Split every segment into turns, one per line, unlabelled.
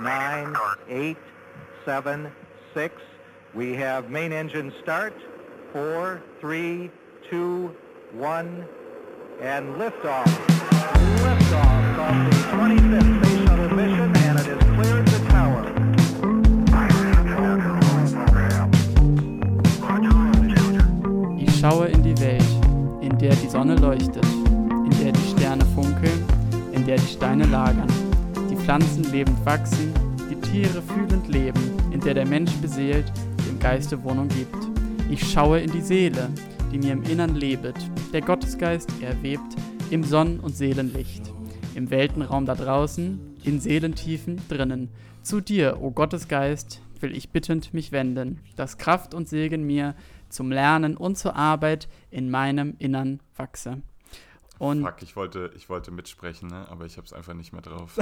nine, eight, seven, six. We have main engine start. Four, three, two, one, and liftoff. Liftoff of the 25th Space Shuttle mission, and it has cleared the tower.
Ich schaue in die Welt, in der die Sonne leuchtet, in der die Sterne funkeln, in der die Steine lagern, Pflanzen lebend wachsen, die Tiere fühlend leben, in der der Mensch beseelt, dem Geiste Wohnung gibt. Ich schaue in die Seele, die mir im Innern lebet, der Gottesgeist erwebt im Sonnen- und Seelenlicht, im Weltenraum da draußen, in Seelentiefen drinnen. Zu dir, o Gottesgeist, will ich bittend mich wenden, dass Kraft und Segen mir zum Lernen und zur Arbeit in meinem Innern wachse. Und
Fuck, ich wollte, ich wollte mitsprechen, ne? aber ich habe es einfach nicht mehr drauf.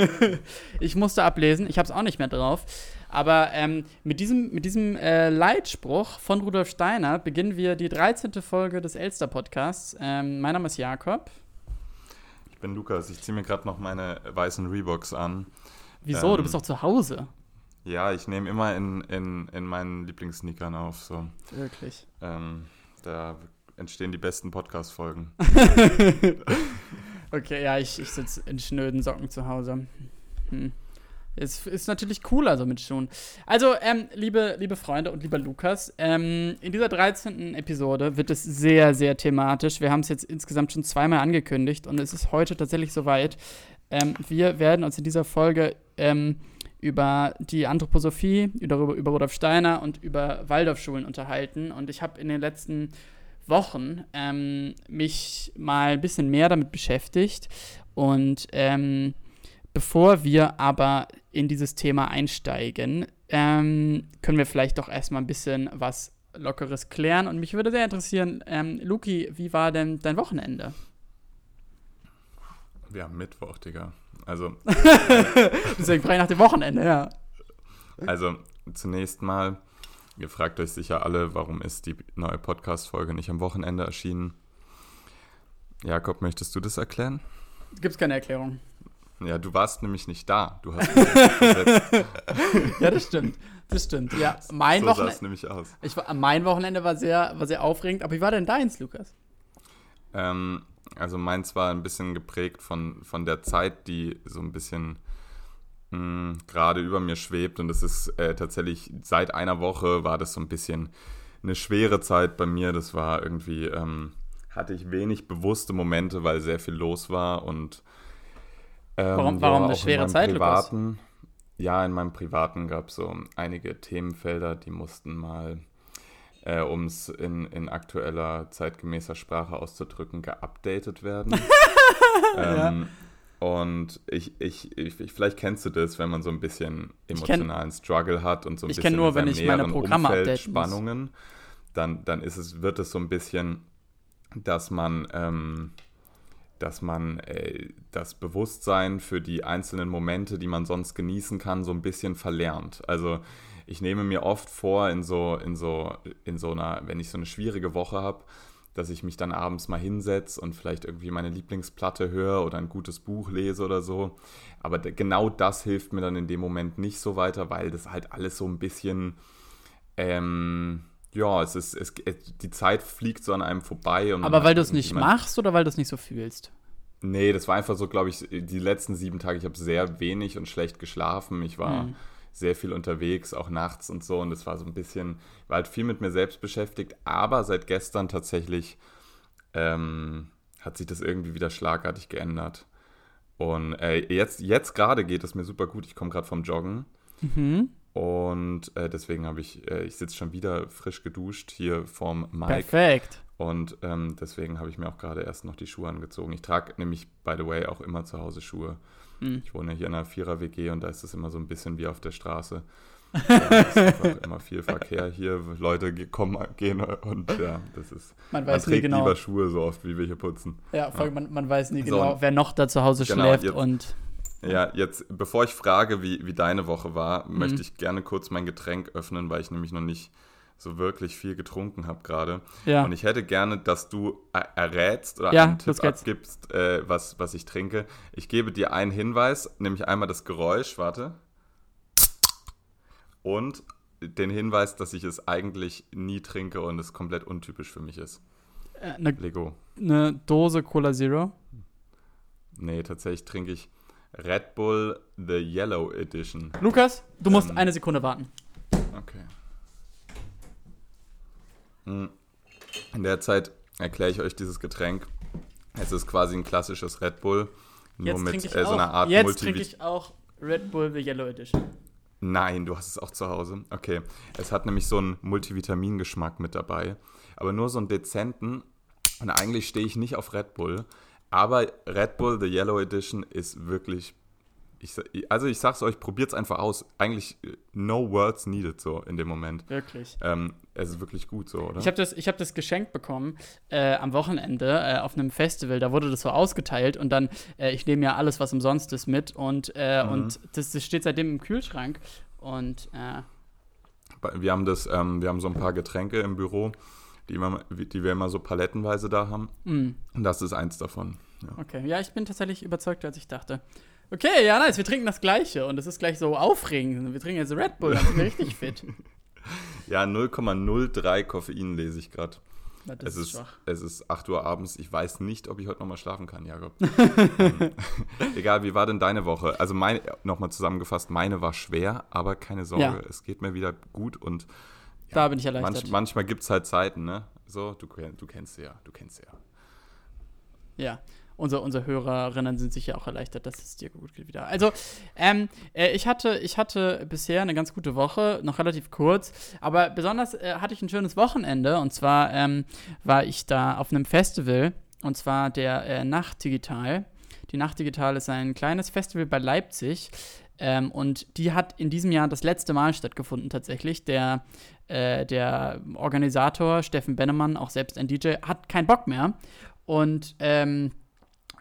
ich musste ablesen, ich habe es auch nicht mehr drauf. Aber ähm, mit diesem, mit diesem äh, Leitspruch von Rudolf Steiner beginnen wir die 13. Folge des Elster-Podcasts. Ähm, mein Name ist Jakob.
Ich bin Lukas, ich ziehe mir gerade noch meine weißen Reeboks an.
Wieso? du
Ähm,
bist doch zu Hause.
Ja, ich nehme immer in, in, in meinen Lieblingssneakern auf. So.
Wirklich.
Ähm, da entstehen die besten Podcast-Folgen.
Okay, ja, ich, ich sitze in schnöden Socken zu Hause. Hm. Es ist natürlich cooler so mit Schuhen. Also, ähm, liebe, liebe Freunde und lieber Lukas, ähm, in dieser 13. Episode wird es sehr, sehr thematisch. Wir haben es jetzt insgesamt schon zweimal angekündigt und es ist heute tatsächlich soweit. Ähm, wir werden uns in dieser Folge ähm, über die Anthroposophie, über, über Rudolf Steiner und über Waldorfschulen unterhalten. Und ich habe in den letzten Wochen ähm, mich mal ein bisschen mehr damit beschäftigt. Und ähm, bevor wir aber in dieses Thema einsteigen, ähm, können wir vielleicht doch erstmal ein bisschen was Lockeres klären. Und mich würde sehr interessieren, ähm, Luki, wie war denn dein Wochenende?
Wir haben Mittwoch, Digga. Also,
Deswegen frei nach dem Wochenende, ja.
also zunächst mal, ihr fragt euch sicher alle, warum ist die neue Podcast-Folge nicht am Wochenende erschienen? Jakob, möchtest du das erklären?
Gibt es keine Erklärung.
Ja, du warst nämlich nicht da. Du hast.
Ja, das stimmt. Das stimmt. Ja, mein,
so
Wochenende,
nämlich aus.
ich war, mein Wochenende war sehr, war sehr aufregend. Aber wie war denn deins, Lukas?
Ähm, also meins war ein bisschen geprägt von, von der Zeit, die so ein bisschen mh, gerade über mir schwebt. Und das ist äh, tatsächlich seit einer Woche war das so ein bisschen eine schwere Zeit bei mir. Das war irgendwie, ähm, hatte ich wenig bewusste Momente, weil sehr viel los war und ähm,
Warum- warum eine
auch in
schwere Zeit, Lukas?
privaten, Ja, in meinem privaten gab es so einige Themenfelder, die mussten mal äh, um es in, in aktueller, zeitgemäßer Sprache auszudrücken, geupdatet werden. ähm, Und ich, ich, ich, ich- vielleicht kennst du das, wenn man so ein bisschen
kenn-
emotionalen Struggle hat und so ein
Ich
bisschen
kenn nur, wenn ich meine Programme
Umfeld
muss.
Spannungen, dann, dann ist es, wird es so ein bisschen, dass man, ähm, dass man äh, das Bewusstsein für die einzelnen Momente, die man sonst genießen kann, so ein bisschen verlernt. Also ich nehme mir oft vor, in so, in so, in so einer, wenn ich so eine schwierige Woche habe, dass ich mich dann abends mal hinsetze und vielleicht irgendwie meine Lieblingsplatte höre oder ein gutes Buch lese oder so. Aber genau das hilft mir dann in dem Moment nicht so weiter, weil das halt alles so ein bisschen, ähm, ja, es ist, es, es, die Zeit fliegt so an einem vorbei.
Aber weil du es nicht machst oder weil du es nicht so fühlst?
Nee, das war einfach so, glaube ich, die letzten sieben Tage, ich habe sehr wenig und schlecht geschlafen. Ich war
Mhm.
Sehr viel unterwegs, auch nachts und so. Und es war so ein bisschen, war halt viel mit mir selbst beschäftigt. Aber seit gestern tatsächlich ähm, hat sich das irgendwie wieder schlagartig geändert. Und äh, jetzt, jetzt gerade geht es mir super gut. Ich komme gerade vom Joggen.
Mhm.
Und äh, deswegen habe ich, äh, ich sitze schon wieder frisch geduscht hier vorm Mike.
Perfekt.
Und ähm, deswegen habe ich mir auch gerade erst noch die Schuhe angezogen. Ich trage nämlich, by the way, auch immer zu Hause Schuhe.
Hm.
Ich wohne hier in einer Vierer-WG und da ist es immer so ein bisschen wie auf der Straße. Da ist einfach immer viel Verkehr hier. Leute kommen, gehen und ja, das ist.
Man
Man
weiß nie
trägt
genau.
lieber Schuhe so oft, wie wir hier putzen.
Ja, allem, man, man weiß nie
So,
genau,
und-
wer noch da zu Hause
Genau,
schläft
jetzt-
und
Ja, jetzt, bevor ich frage, wie, wie deine Woche war,
Mhm.
möchte ich gerne kurz mein Getränk öffnen, weil ich nämlich noch nicht so wirklich viel getrunken habe gerade.
Ja.
Und ich hätte gerne, dass du er- errätst oder
Ja,
einen Tipp abgibst, äh, was, was ich trinke. Ich gebe dir einen Hinweis, nämlich einmal das Geräusch, warte. Und den Hinweis, dass ich es eigentlich nie trinke und es komplett untypisch für mich ist.
Äh, Eine
Lego.
ne Dose Cola Zero.
Nee, tatsächlich trinke ich Red Bull The Yellow Edition.
Lukas, du musst
Ähm.
eine Sekunde warten.
Okay. In der Zeit erkläre ich euch dieses Getränk. Es ist quasi ein klassisches Red Bull, nur
Jetzt
mit äh, so einer. Art
Jetzt
Multivit-
trinke ich auch Red Bull The Yellow Edition.
Nein, du hast es auch zu Hause. Okay. Es hat nämlich so einen Multivitamingeschmack mit dabei. Aber nur so einen dezenten. Und eigentlich stehe ich nicht auf Red Bull. Aber Red Bull, The Yellow Edition, ist wirklich. Ich, also ich sag's euch, probiert's einfach aus. Eigentlich äh, no words needed so in dem Moment.
Wirklich.
Ähm, es ist wirklich gut so, oder?
Ich habe das, ich hab das geschenkt bekommen äh, am Wochenende äh, auf einem Festival. Da wurde das so ausgeteilt und dann, äh, ich nehme ja alles, was umsonst ist, mit und, äh,
Mhm.
und das, das steht seitdem im Kühlschrank. Und äh,
Wir haben das, ähm, wir haben so ein paar Getränke im Büro, die, immer, die wir immer so palettenweise da haben.
mh,
Und das ist eins davon. Ja.
okay. Ja, ich bin tatsächlich überzeugter, als ich dachte. Okay, ja, nice. Wir trinken das Gleiche und es ist gleich so aufregend. Wir trinken jetzt Red Bull, dann sind wir richtig fit.
Ja, 0,03 Koffein lese ich gerade. Es
ist schwach.
es ist 8 Uhr abends. Ich weiß nicht, ob ich heute nochmal schlafen kann, Jakob. ähm, egal, wie war denn deine Woche? Also meine, nochmal zusammengefasst, meine war schwer, aber keine Sorge.
Ja.
Es geht mir wieder gut und
Da bin ich erleichtert.
manch, manchmal gibt es halt Zeiten, ne? So, du, du kennst sie ja, du kennst sie ja.
Ja, unsere, unsere Hörerinnen sind sicher auch erleichtert, dass es dir gut geht wieder. Also, ähm, äh, ich, hatte, ich hatte bisher eine ganz gute Woche, noch relativ kurz, aber besonders äh, hatte ich ein schönes Wochenende und zwar ähm, war ich da auf einem Festival und zwar der äh, Nacht Digital. Die Nacht Digital ist ein kleines Festival bei Leipzig. Ähm, und die hat in diesem Jahr das letzte Mal stattgefunden tatsächlich. Der, äh, der Organisator Steffen Bennemann, auch selbst ein DJ, hat keinen Bock mehr. Und ähm,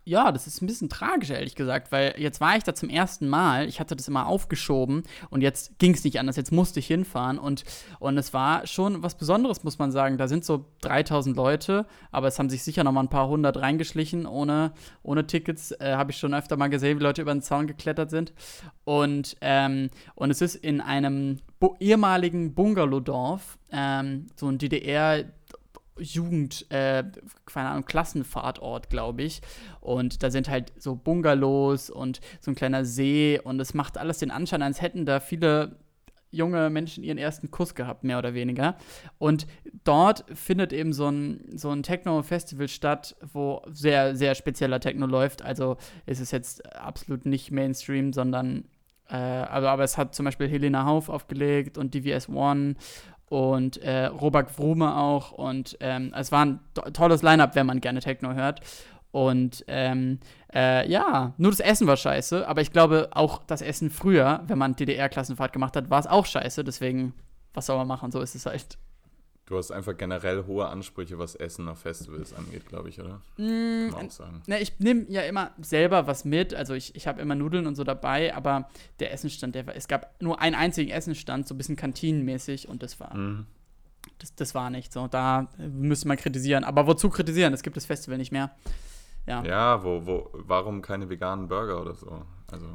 ja, das ist ein bisschen tragisch, ehrlich gesagt, weil jetzt war ich da zum ersten Mal. Ich hatte das immer aufgeschoben und jetzt ging es nicht anders. Jetzt musste ich hinfahren und, und es war schon was Besonderes, muss man sagen. Da sind so 3000 Leute, aber es haben sich sicher noch mal ein paar hundert reingeschlichen. Ohne, ohne Tickets äh, habe ich schon öfter mal gesehen, wie Leute über den Zaun geklettert sind. Und, ähm, und es ist in einem bu ehemaligen Bungalowdorf, ähm, so ein DDR- Jugend, äh, keine Ahnung, Klassenfahrtort, glaube ich. Und da sind halt so Bungalows und so ein kleiner See und es macht alles den Anschein, als hätten da viele junge Menschen ihren ersten Kuss gehabt, mehr oder weniger. Und dort findet eben so ein, so ein Techno-Festival statt, wo sehr, sehr spezieller Techno läuft. Also ist es jetzt absolut nicht Mainstream, sondern äh, aber, aber es hat zum Beispiel Helena Hauf aufgelegt und DVS One und äh, Robert Wrume auch. Und ähm, es war ein to tolles Line-Up, wenn man gerne Techno hört. Und ähm, äh, ja, nur das Essen war scheiße, aber ich glaube auch das Essen früher, wenn man DDR-Klassenfahrt gemacht hat, war es auch scheiße. Deswegen, was soll man machen? So ist es halt.
Du hast einfach generell hohe Ansprüche, was Essen auf Festivals angeht, glaube ich, oder?
Mm,
Kann man auch sagen.
Ne, ich nehme ja immer selber was mit. Also ich, ich habe immer Nudeln und so dabei, aber der Essenstand, der war, es gab nur einen einzigen Essenstand, so ein bisschen kantinenmäßig und das war,
Mhm.
das, das war nicht so. Da äh, müsste man kritisieren. Aber wozu kritisieren? Es gibt das Festival nicht mehr. Ja.
Ja, wo, wo, warum keine veganen Burger oder so? Also,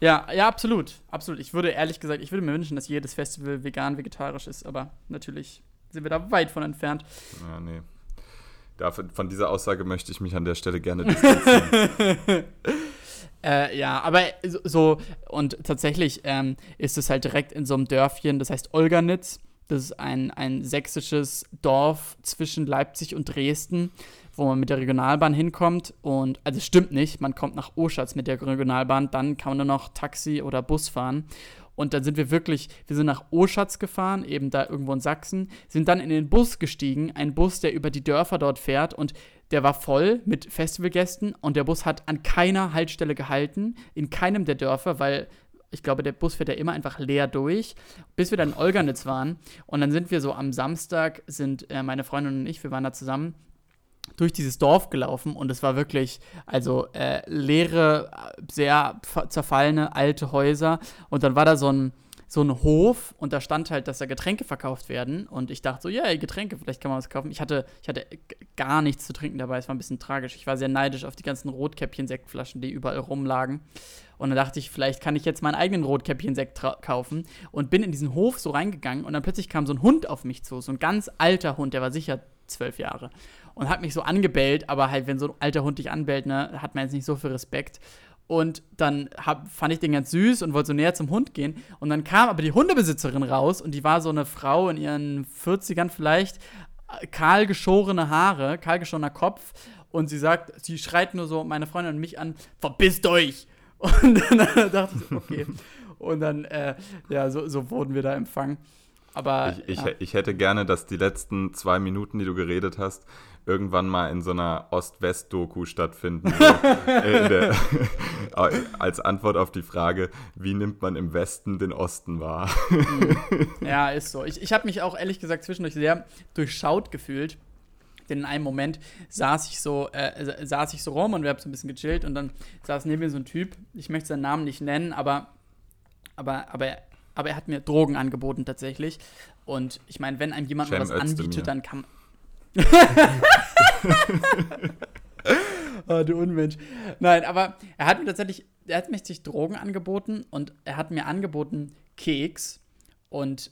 Ja, ja, absolut. Absolut. Ich würde ehrlich gesagt, ich würde mir wünschen, dass jedes Festival vegan, vegetarisch ist, aber natürlich sind wir da weit von entfernt.
ja, nee. Dafür, von dieser Aussage möchte ich mich an der Stelle gerne distanzieren.
Äh, ja, aber so, und tatsächlich ähm, ist es halt direkt in so einem Dörfchen, das heißt Olganitz. Das ist ein, ein sächsisches Dorf zwischen Leipzig und Dresden, wo man mit der Regionalbahn hinkommt. Und, also es stimmt nicht, man kommt nach Oschatz mit der Regionalbahn, dann kann man nur noch Taxi oder Bus fahren. Und dann sind wir wirklich, wir sind nach Oschatz gefahren, eben da irgendwo in Sachsen, sind dann in den Bus gestiegen, ein Bus, der über die Dörfer dort fährt und der war voll mit Festivalgästen und der Bus hat an keiner Haltestelle gehalten, in keinem der Dörfer, weil ich glaube, der Bus fährt ja immer einfach leer durch, bis wir dann in Olganitz waren. Und dann sind wir so am Samstag, sind äh, meine Freundin und ich, wir waren da zusammen, durch dieses Dorf gelaufen und es war wirklich, also äh, leere, sehr zerfallene alte Häuser und dann war da so ein, so ein Hof und da stand halt, dass da Getränke verkauft werden. Und ich dachte so, ja, yeah, Getränke, vielleicht kann man was kaufen. Ich hatte, ich hatte gar nichts zu trinken dabei, es war ein bisschen tragisch. Ich war sehr neidisch auf die ganzen Rotkäppchen-Sektflaschen, die überall rumlagen. Und dann dachte ich, vielleicht kann ich jetzt meinen eigenen Rotkäppchen-Sekt kaufen. Und bin in diesen Hof so reingegangen und dann plötzlich kam so ein Hund auf mich zu. So ein ganz alter Hund, der war sicher zwölf Jahre. Und hat mich so angebellt, aber halt, wenn so ein alter Hund dich anbellt, ne, hat man jetzt nicht so viel Respekt. Und dann hab, fand ich den ganz süß und wollte so näher zum Hund gehen. Und dann kam aber die Hundebesitzerin raus und die war so eine Frau in ihren 40ern vielleicht, kahl geschorene Haare, kahl geschorener Kopf. Und sie sagt, sie schreit nur so meine Freundin und mich an, verpisst euch! Und dann dachte ich, okay. Und dann, äh, ja, so, so wurden wir da empfangen. Aber.
Ich, ich,
ja.
ich hätte gerne, dass die letzten zwei Minuten, die du geredet hast, irgendwann mal in so einer Ost-West-Doku stattfinden. Äh, der, als Antwort auf die Frage, wie nimmt man im Westen den Osten wahr?
ja, ist so. Ich, ich habe mich auch ehrlich gesagt zwischendurch sehr durchschaut gefühlt. Denn in einem Moment saß ich so, äh, saß ich so rum und wir haben so ein bisschen gechillt und dann saß neben mir so ein Typ, ich möchte seinen Namen nicht nennen, aber, aber, aber, aber er hat mir Drogen angeboten tatsächlich. Und ich meine, wenn einem jemand
Cem
was anbietet, dann kann. oh, du Unmensch. Nein, aber er hat mir tatsächlich, er hat mir sich Drogen angeboten und er hat mir angeboten Keks und,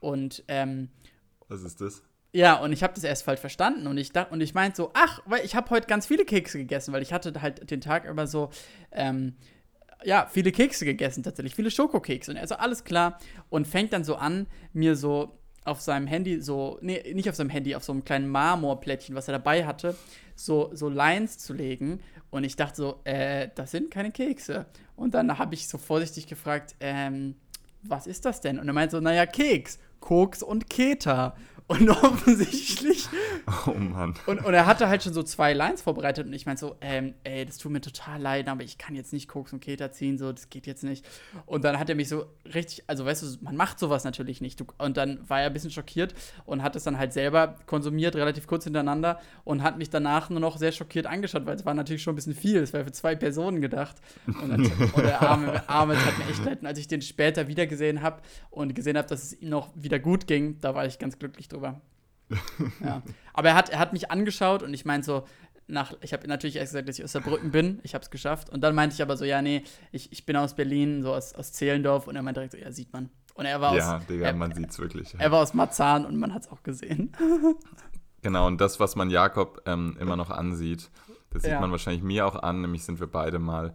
und, ähm,
Was ist das?
ja, und ich habe das erst falsch verstanden und ich dachte und ich meinte so, ach, weil ich habe heute ganz viele Kekse gegessen, weil ich hatte halt den Tag über so ähm, ja, viele Kekse gegessen tatsächlich, viele Schokokekse und er so alles klar und fängt dann so an, mir so auf seinem Handy so nee, nicht auf seinem Handy, auf so einem kleinen Marmorplättchen, was er dabei hatte, so so Lines zu legen und ich dachte so, äh, das sind keine Kekse und dann habe ich so vorsichtig gefragt, ähm, was ist das denn? Und er meinte so, naja, Keks, Koks und Keta. Und offensichtlich.
Oh Mann.
Und, und er hatte halt schon so zwei Lines vorbereitet und ich meinte so, ähm, ey, das tut mir total leid, aber ich kann jetzt nicht Koks und Keta ziehen, so, das geht jetzt nicht. Und dann hat er mich so richtig, also weißt du, man macht sowas natürlich nicht. Und dann war er ein bisschen schockiert und hat es dann halt selber konsumiert, relativ kurz hintereinander und hat mich danach nur noch sehr schockiert angeschaut, weil es war natürlich schon ein bisschen viel. Es war für zwei Personen gedacht. Und, dann, und der arme, arme hat mir echt leid. Und als ich den später wiedergesehen habe und gesehen habe, dass es ihm noch wieder gut ging, da war ich ganz glücklich drüber. Ja. Aber er hat, er hat mich angeschaut und ich meinte so, nach, ich habe natürlich erst gesagt, dass ich aus Saarbrücken bin, ich habe es geschafft. Und dann meinte ich aber so, ja, nee, ich, ich bin aus Berlin, so aus, aus Zehlendorf. Und er meinte direkt so, ja, sieht man. Und er war
Ja,
aus,
Digga,
er,
man sieht's wirklich.
er war aus Marzahn und man hat es auch gesehen.
Genau, und das, was man Jakob ähm, immer noch ansieht, das sieht
Ja.
man wahrscheinlich mir auch an, nämlich sind wir beide mal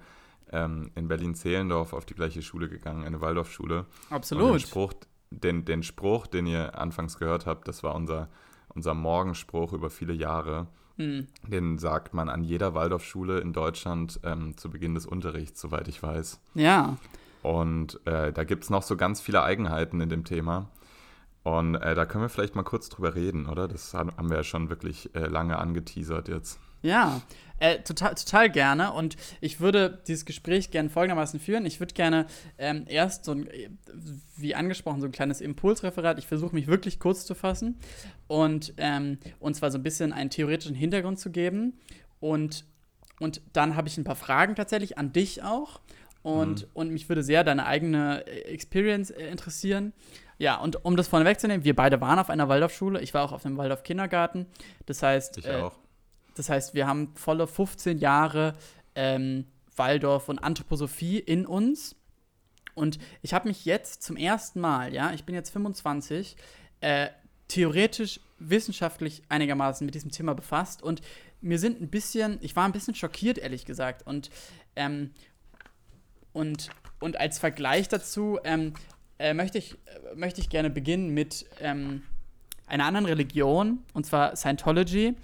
ähm, in Berlin-Zehlendorf auf die gleiche Schule gegangen, eine Waldorfschule. Und den
Absolut.
Spruch, den, den Spruch, den ihr anfangs gehört habt, das war unser, unser Morgenspruch über viele Jahre.
Hm.
Den sagt man an jeder Waldorfschule in Deutschland ähm, zu Beginn des Unterrichts, soweit ich weiß.
Ja.
Und äh, da gibt es noch so ganz viele Eigenheiten in dem Thema. Und äh, da können wir vielleicht mal kurz drüber reden, oder? Das haben wir ja schon wirklich äh, lange angeteasert jetzt.
Ja, äh, total, total gerne. Und ich würde dieses Gespräch gerne folgendermaßen führen. Ich würde gerne ähm, erst so ein, wie angesprochen, so ein kleines Impulsreferat. Ich versuche mich wirklich kurz zu fassen und, ähm, und zwar so ein bisschen einen theoretischen Hintergrund zu geben. Und, und dann habe ich ein paar Fragen tatsächlich an dich auch. Und, und mich würde sehr deine eigene äh, Experience äh, interessieren. Ja, und um das vorne wegzunehmen, wir beide waren auf einer Waldorfschule. Ich war auch auf einem Waldorf-Kindergarten. Das heißt,
Ich
äh,
auch.
Das heißt, wir haben volle 15 Jahre ähm, Waldorf und Anthroposophie in uns. Und ich habe mich jetzt zum ersten Mal, ja, ich bin jetzt 25, äh, theoretisch, wissenschaftlich einigermaßen mit diesem Thema befasst. Und mir sind ein bisschen, ich war ein bisschen schockiert, ehrlich gesagt. Und, ähm, und, und als Vergleich dazu ähm, äh, möchte, ich, äh, möchte ich gerne beginnen mit ähm, einer anderen Religion, und zwar Scientology.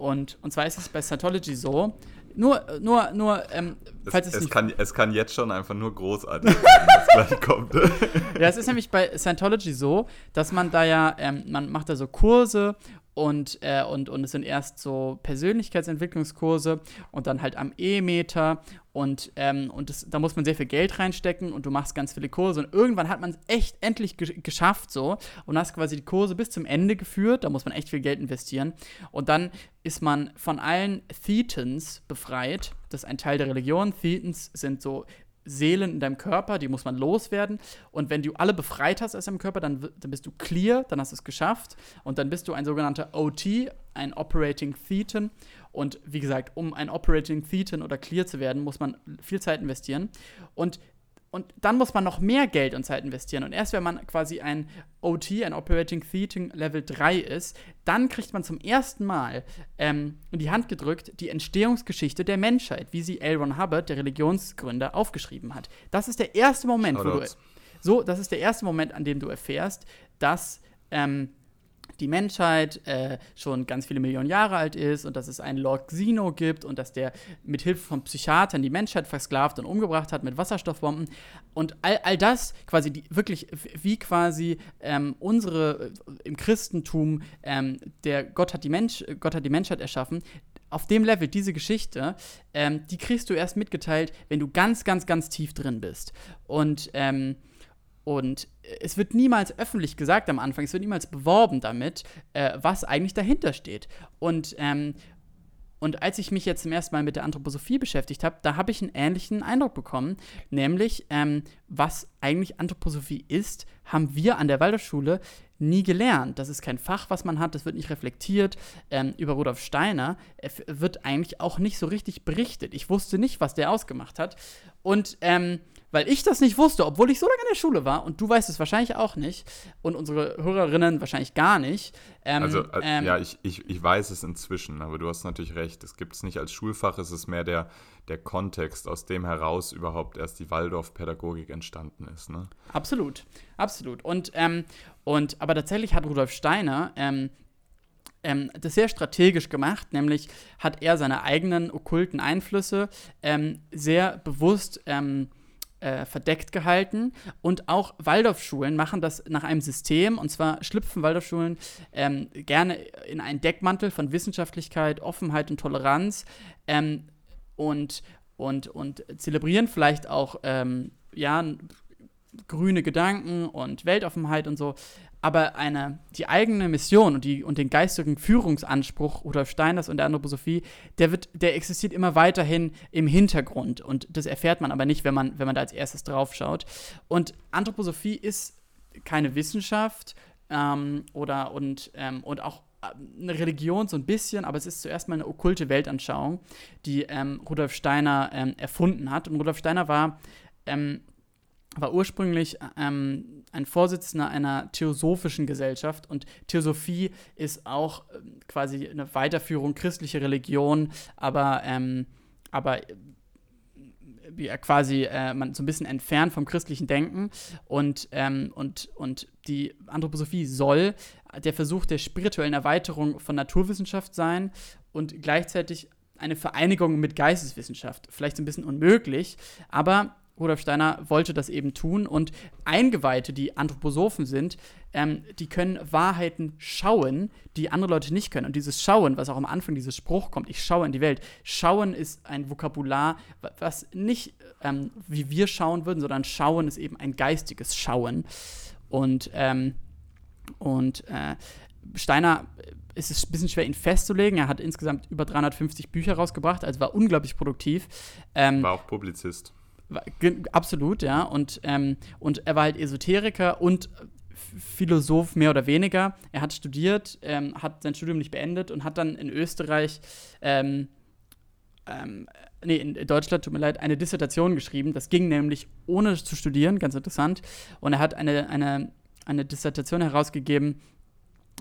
Und, und zwar ist es bei Scientology so, nur, nur, nur, ähm, falls es,
es, kann, es kann jetzt schon einfach nur großartig sein, was gleich kommt.
Ja, es ist nämlich bei Scientology so, dass man da ja, ähm, man macht da so Kurse und, äh, und, und es sind erst so Persönlichkeitsentwicklungskurse und dann halt am E-Meter und, ähm, und das, da muss man sehr viel Geld reinstecken und du machst ganz viele Kurse und irgendwann hat man es echt endlich ge geschafft so und hast quasi die Kurse bis zum Ende geführt, da muss man echt viel Geld investieren und dann ist man von allen Thetans befreit, das ist ein Teil der Religion, Thetans sind so Seelen in deinem Körper, die muss man loswerden. Und wenn du alle befreit hast aus deinem Körper, dann, dann bist du clear, dann hast du es geschafft. Und dann bist du ein sogenannter OT, ein Operating Thetan. Und wie gesagt, um ein Operating Thetan oder clear zu werden, muss man viel Zeit investieren. Und und dann muss man noch mehr Geld und Zeit investieren. Und erst wenn man quasi ein OT, ein Operating Theater Level 3 ist, dann kriegt man zum ersten Mal ähm, in die Hand gedrückt die Entstehungsgeschichte der Menschheit, wie sie L. Ron Hubbard, der Religionsgründer, aufgeschrieben hat. Das ist der erste Moment, wo du. So, das ist der erste Moment, an dem du erfährst, dass ähm, die Menschheit äh, schon ganz viele Millionen Jahre alt ist und dass es einen Lord Xeno gibt und dass der mit Hilfe von Psychiatern die Menschheit versklavt und umgebracht hat mit Wasserstoffbomben. Und all, all das quasi die, wirklich, wie quasi ähm, unsere äh, im Christentum, ähm, der Gott hat, die Mensch, Gott hat die Menschheit erschaffen, auf dem Level, diese Geschichte, ähm, die kriegst du erst mitgeteilt, wenn du ganz, ganz, ganz tief drin bist. Und ähm, und es wird niemals öffentlich gesagt am Anfang, es wird niemals beworben damit, äh, was eigentlich dahinter steht. Und, ähm, und als ich mich jetzt zum ersten Mal mit der Anthroposophie beschäftigt habe, da habe ich einen ähnlichen Eindruck bekommen, nämlich ähm, was eigentlich Anthroposophie ist, haben wir an der Waldorfschule nie gelernt. Das ist kein Fach, was man hat, das wird nicht reflektiert. Ähm, über Rudolf Steiner wird eigentlich auch nicht so richtig berichtet. Ich wusste nicht, was der ausgemacht hat. Und ähm, weil ich das nicht wusste, obwohl ich so lange in der Schule war und du weißt es wahrscheinlich auch nicht und unsere Hörerinnen wahrscheinlich gar nicht.
Ähm, also, äh, ähm, ja, ich, ich, ich weiß es inzwischen, aber du hast natürlich recht. Es gibt es nicht als Schulfach, es ist mehr der, der Kontext, aus dem heraus überhaupt erst die Waldorf-Pädagogik entstanden ist. Ne?
Absolut, absolut. Und, ähm, und aber tatsächlich hat Rudolf Steiner ähm, ähm, das sehr strategisch gemacht, nämlich hat er seine eigenen okkulten Einflüsse ähm, sehr bewusst ähm, äh, verdeckt gehalten. Und auch Waldorfschulen machen das nach einem System. Und zwar schlüpfen Waldorfschulen ähm, gerne in einen Deckmantel von Wissenschaftlichkeit, Offenheit und Toleranz ähm, und, und, und zelebrieren vielleicht auch ähm, ja, grüne Gedanken und Weltoffenheit und so aber eine, die eigene Mission und, die, und den geistigen Führungsanspruch Rudolf Steiners und der Anthroposophie, der, wird, der existiert immer weiterhin im Hintergrund. Und das erfährt man aber nicht, wenn man, wenn man da als erstes drauf schaut. Und Anthroposophie ist keine Wissenschaft ähm, oder und, ähm, und auch äh, eine Religion so ein bisschen, aber es ist zuerst mal eine okkulte Weltanschauung, die ähm, Rudolf Steiner ähm, erfunden hat. Und Rudolf Steiner war ähm, war ursprünglich ähm, ein Vorsitzender einer theosophischen Gesellschaft und Theosophie ist auch ähm, quasi eine Weiterführung christlicher Religion, aber, ähm, aber äh, quasi äh, man so ein bisschen entfernt vom christlichen Denken und, ähm, und, und die Anthroposophie soll der Versuch der spirituellen Erweiterung von Naturwissenschaft sein und gleichzeitig eine Vereinigung mit Geisteswissenschaft. Vielleicht so ein bisschen unmöglich, aber Rudolf Steiner wollte das eben tun und Eingeweihte, die Anthroposophen sind, ähm, die können Wahrheiten schauen, die andere Leute nicht können. Und dieses Schauen, was auch am Anfang dieses Spruch kommt, ich schaue in die Welt. Schauen ist ein Vokabular, was nicht ähm, wie wir schauen würden, sondern Schauen ist eben ein geistiges Schauen. Und, ähm, und äh, Steiner ist es ein bisschen schwer, ihn festzulegen. Er hat insgesamt über 350 Bücher rausgebracht, also war unglaublich produktiv.
Ähm, war auch Publizist.
Absolut, ja. Und, ähm, und er war halt Esoteriker und Philosoph mehr oder weniger. Er hat studiert, ähm, hat sein Studium nicht beendet und hat dann in Österreich, ähm, ähm, nee, in Deutschland, tut mir leid, eine Dissertation geschrieben. Das ging nämlich ohne zu studieren, ganz interessant. Und er hat eine, eine, eine Dissertation herausgegeben,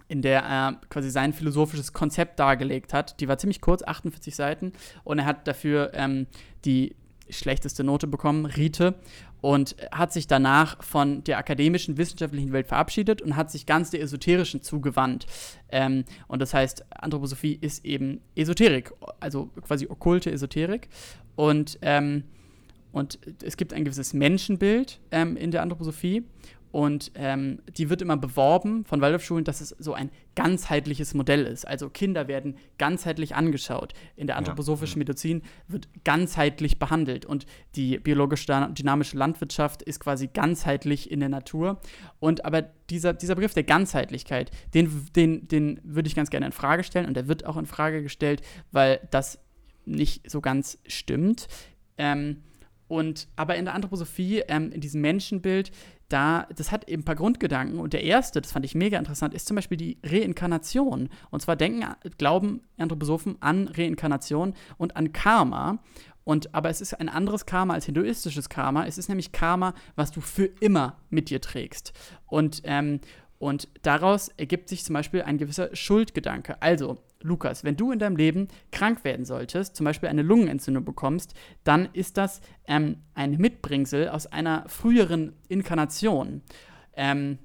in der er quasi sein philosophisches Konzept dargelegt hat. Die war ziemlich kurz, 48 Seiten. Und er hat dafür ähm, die, schlechteste Note bekommen, Rite, und hat sich danach von der akademischen, wissenschaftlichen Welt verabschiedet und hat sich ganz der esoterischen zugewandt. Ähm, und das heißt, Anthroposophie ist eben Esoterik, also quasi okkulte Esoterik. Und, ähm, und es gibt ein gewisses Menschenbild ähm, in der Anthroposophie. Und ähm, die wird immer beworben von Waldorfschulen, dass es so ein ganzheitliches Modell ist. Also Kinder werden ganzheitlich angeschaut. In der anthroposophischen ja. Medizin wird ganzheitlich behandelt. Und die biologisch-dynamische Landwirtschaft ist quasi ganzheitlich in der Natur. Und aber dieser, dieser Begriff der Ganzheitlichkeit, den, den, den würde ich ganz gerne in Frage stellen. Und der wird auch in Frage gestellt, weil das nicht so ganz stimmt. Ähm, und aber in der Anthroposophie, ähm, in diesem Menschenbild, da, das hat eben ein paar Grundgedanken. Und der erste, das fand ich mega interessant, ist zum Beispiel die Reinkarnation. Und zwar denken, glauben Anthroposophen an Reinkarnation und an Karma. Und, aber es ist ein anderes Karma als hinduistisches Karma. Es ist nämlich Karma, was du für immer mit dir trägst. Und, ähm, und daraus ergibt sich zum Beispiel ein gewisser Schuldgedanke. Also, Lukas, wenn du in deinem Leben krank werden solltest, zum Beispiel eine Lungenentzündung bekommst, dann ist das ähm, ein Mitbringsel aus einer früheren Inkarnation. Ähm,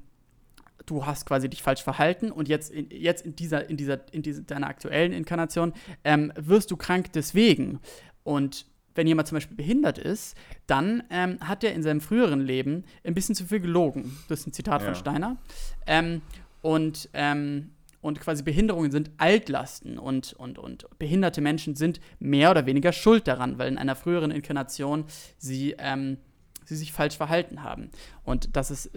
du hast quasi dich falsch verhalten und jetzt in, jetzt in dieser, in dieser, in dieser, deiner aktuellen Inkarnation ähm, wirst du krank deswegen. Und wenn jemand zum Beispiel behindert ist, dann ähm, hat er in seinem früheren Leben ein bisschen zu viel gelogen. Das ist ein Zitat ja. von Steiner. Ähm, und ähm, und quasi Behinderungen sind Altlasten und, und, und behinderte Menschen sind mehr oder weniger schuld daran, weil in einer früheren Inkarnation sie, ähm, sie sich falsch verhalten haben. Und dass es,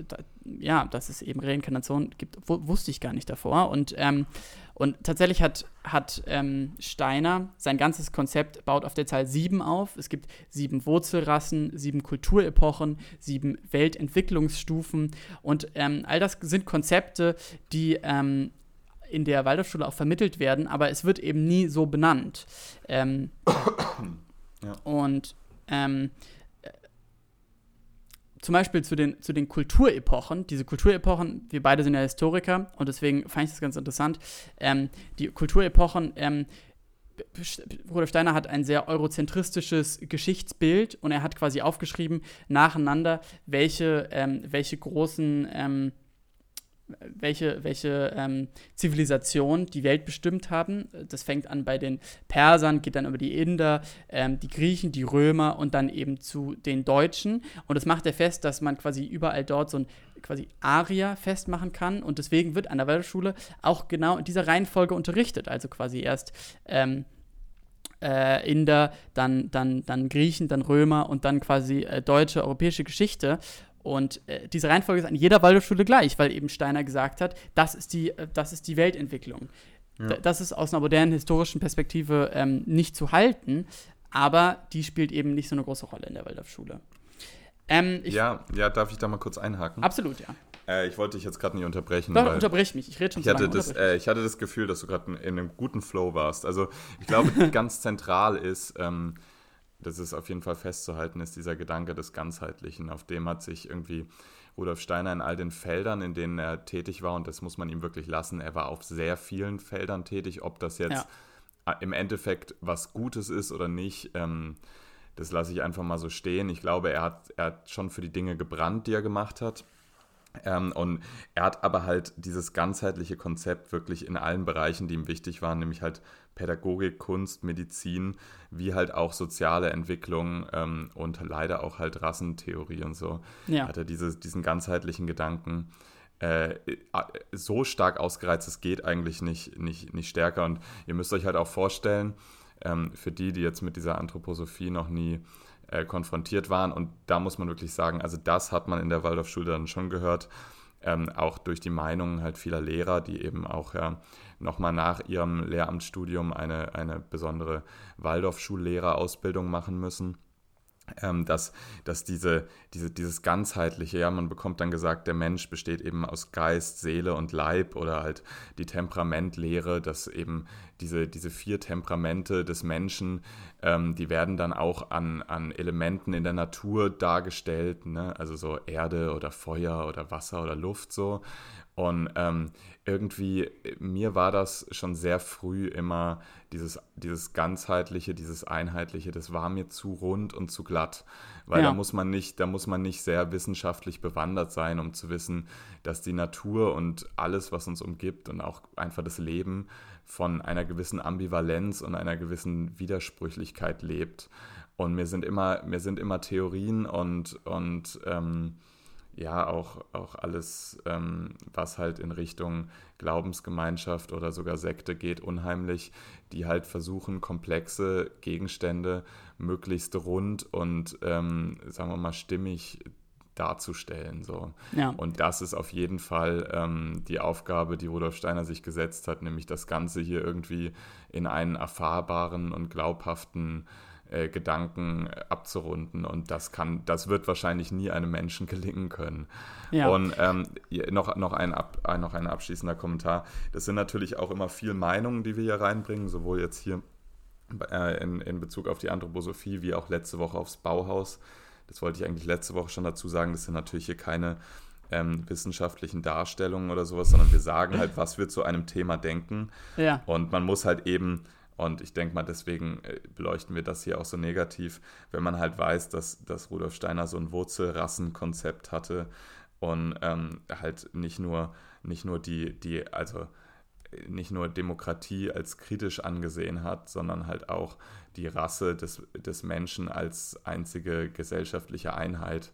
ja, dass es eben Reinkarnation gibt, wusste ich gar nicht davor. Und, ähm, und tatsächlich hat, hat ähm, Steiner sein ganzes Konzept baut auf der Zahl sieben auf. Es gibt sieben Wurzelrassen, sieben Kulturepochen, sieben Weltentwicklungsstufen. Und ähm, all das sind Konzepte, die ähm, in der Waldorfschule auch vermittelt werden, aber es wird eben nie so benannt. Ähm, ja. Und ähm, äh, zum Beispiel zu den, zu den Kulturepochen, diese Kulturepochen, wir beide sind ja Historiker und deswegen fand ich das ganz interessant. Ähm, die Kulturepochen, ähm, Rudolf Steiner hat ein sehr eurozentristisches Geschichtsbild und er hat quasi aufgeschrieben nacheinander, welche, ähm, welche großen ähm, welche, welche ähm, Zivilisation die Welt bestimmt haben. Das fängt an bei den Persern, geht dann über die Inder, ähm, die Griechen, die Römer und dann eben zu den Deutschen. Und das macht er fest, dass man quasi überall dort so ein quasi Aria festmachen kann. Und deswegen wird an der Waldorfschule auch genau in dieser Reihenfolge unterrichtet. Also quasi erst ähm, äh, Inder, dann, dann, dann Griechen, dann Römer und dann quasi äh, deutsche, europäische Geschichte. Und äh, diese Reihenfolge ist an jeder Waldorfschule gleich, weil eben Steiner gesagt hat, das ist die, äh, das ist die Weltentwicklung. Ja. Das ist aus einer modernen historischen Perspektive ähm, nicht zu halten, aber die spielt eben nicht so eine große Rolle in der Waldorfschule.
Ähm, ja, ja, darf ich da mal kurz einhaken?
Absolut, ja.
Äh, ich wollte dich jetzt gerade nicht unterbrechen.
Doch, unterbrich mich, ich rede schon
ich hatte, das, äh, ich hatte das Gefühl, dass du gerade in einem guten Flow warst. Also ich glaube, ganz zentral ist, ähm, das ist auf jeden Fall festzuhalten, ist dieser Gedanke des Ganzheitlichen, auf dem hat sich irgendwie Rudolf Steiner in all den Feldern, in denen er tätig war, und das muss man ihm wirklich lassen, er war auf sehr vielen Feldern tätig, ob das jetzt ja. im Endeffekt was Gutes ist oder nicht, ähm, das lasse ich einfach mal so stehen. Ich glaube, er hat, er hat schon für die Dinge gebrannt, die er gemacht hat. Ähm, und er hat aber halt dieses ganzheitliche Konzept wirklich in allen Bereichen, die ihm wichtig waren, nämlich halt Pädagogik, Kunst, Medizin, wie halt auch soziale Entwicklung ähm, und leider auch halt Rassentheorie und so, ja. hat er diese, diesen ganzheitlichen Gedanken äh, so stark ausgereizt, es geht eigentlich nicht, nicht, nicht stärker. Und ihr müsst euch halt auch vorstellen, ähm, für die, die jetzt mit dieser Anthroposophie noch nie äh, konfrontiert waren. Und da muss man wirklich sagen, also das hat man in der Waldorfschule dann schon gehört, ähm, auch durch die Meinungen halt vieler Lehrer, die eben auch ja nochmal nach ihrem Lehramtsstudium eine, eine besondere Waldorfschullehrerausbildung machen müssen ähm, dass, dass diese, diese, dieses ganzheitliche, ja, man bekommt dann gesagt, der Mensch besteht eben aus Geist, Seele und Leib oder halt die Temperamentlehre, dass eben diese, diese vier Temperamente des Menschen, ähm, die werden dann auch an, an Elementen in der Natur dargestellt, ne? also so Erde oder Feuer oder Wasser oder Luft so. Und ähm, irgendwie, mir war das schon sehr früh immer dieses, dieses ganzheitliche, dieses einheitliche, das war mir zu rund und zu glatt. Weil ja. da muss man nicht, da muss man nicht sehr wissenschaftlich bewandert sein, um zu wissen, dass die Natur und alles, was uns umgibt und auch einfach das Leben von einer gewissen Ambivalenz und einer gewissen Widersprüchlichkeit lebt. Und mir sind immer, mir sind immer Theorien und, und ähm, ja auch, auch alles, ähm, was halt in Richtung Glaubensgemeinschaft oder sogar Sekte geht, unheimlich, die halt versuchen, komplexe Gegenstände möglichst rund und, ähm, sagen wir mal, stimmig darzustellen. So. Ja. Und das ist auf jeden Fall ähm, die Aufgabe, die Rudolf Steiner sich gesetzt hat, nämlich das Ganze hier irgendwie in einen erfahrbaren und glaubhaften äh, Gedanken abzurunden. Und das kann, das wird wahrscheinlich nie einem Menschen gelingen können. Ja. Und ähm, noch, noch, ein ab, noch ein abschließender Kommentar. Das sind natürlich auch immer viel Meinungen, die wir hier reinbringen, sowohl jetzt hier äh, in, in Bezug auf die Anthroposophie wie auch letzte Woche aufs Bauhaus. Das wollte ich eigentlich letzte Woche schon dazu sagen. Das sind natürlich hier keine ähm, wissenschaftlichen Darstellungen oder sowas, sondern wir sagen halt, was wir zu einem Thema denken. Ja. Und man muss halt eben und ich denke mal, deswegen äh, beleuchten wir das hier auch so negativ, wenn man halt weiß, dass, dass Rudolf Steiner so ein Wurzelrassenkonzept hatte und ähm, halt nicht nur, nicht nur die, die, also äh, nicht nur Demokratie als kritisch angesehen hat, sondern halt auch die Rasse des, des Menschen als einzige gesellschaftliche Einheit,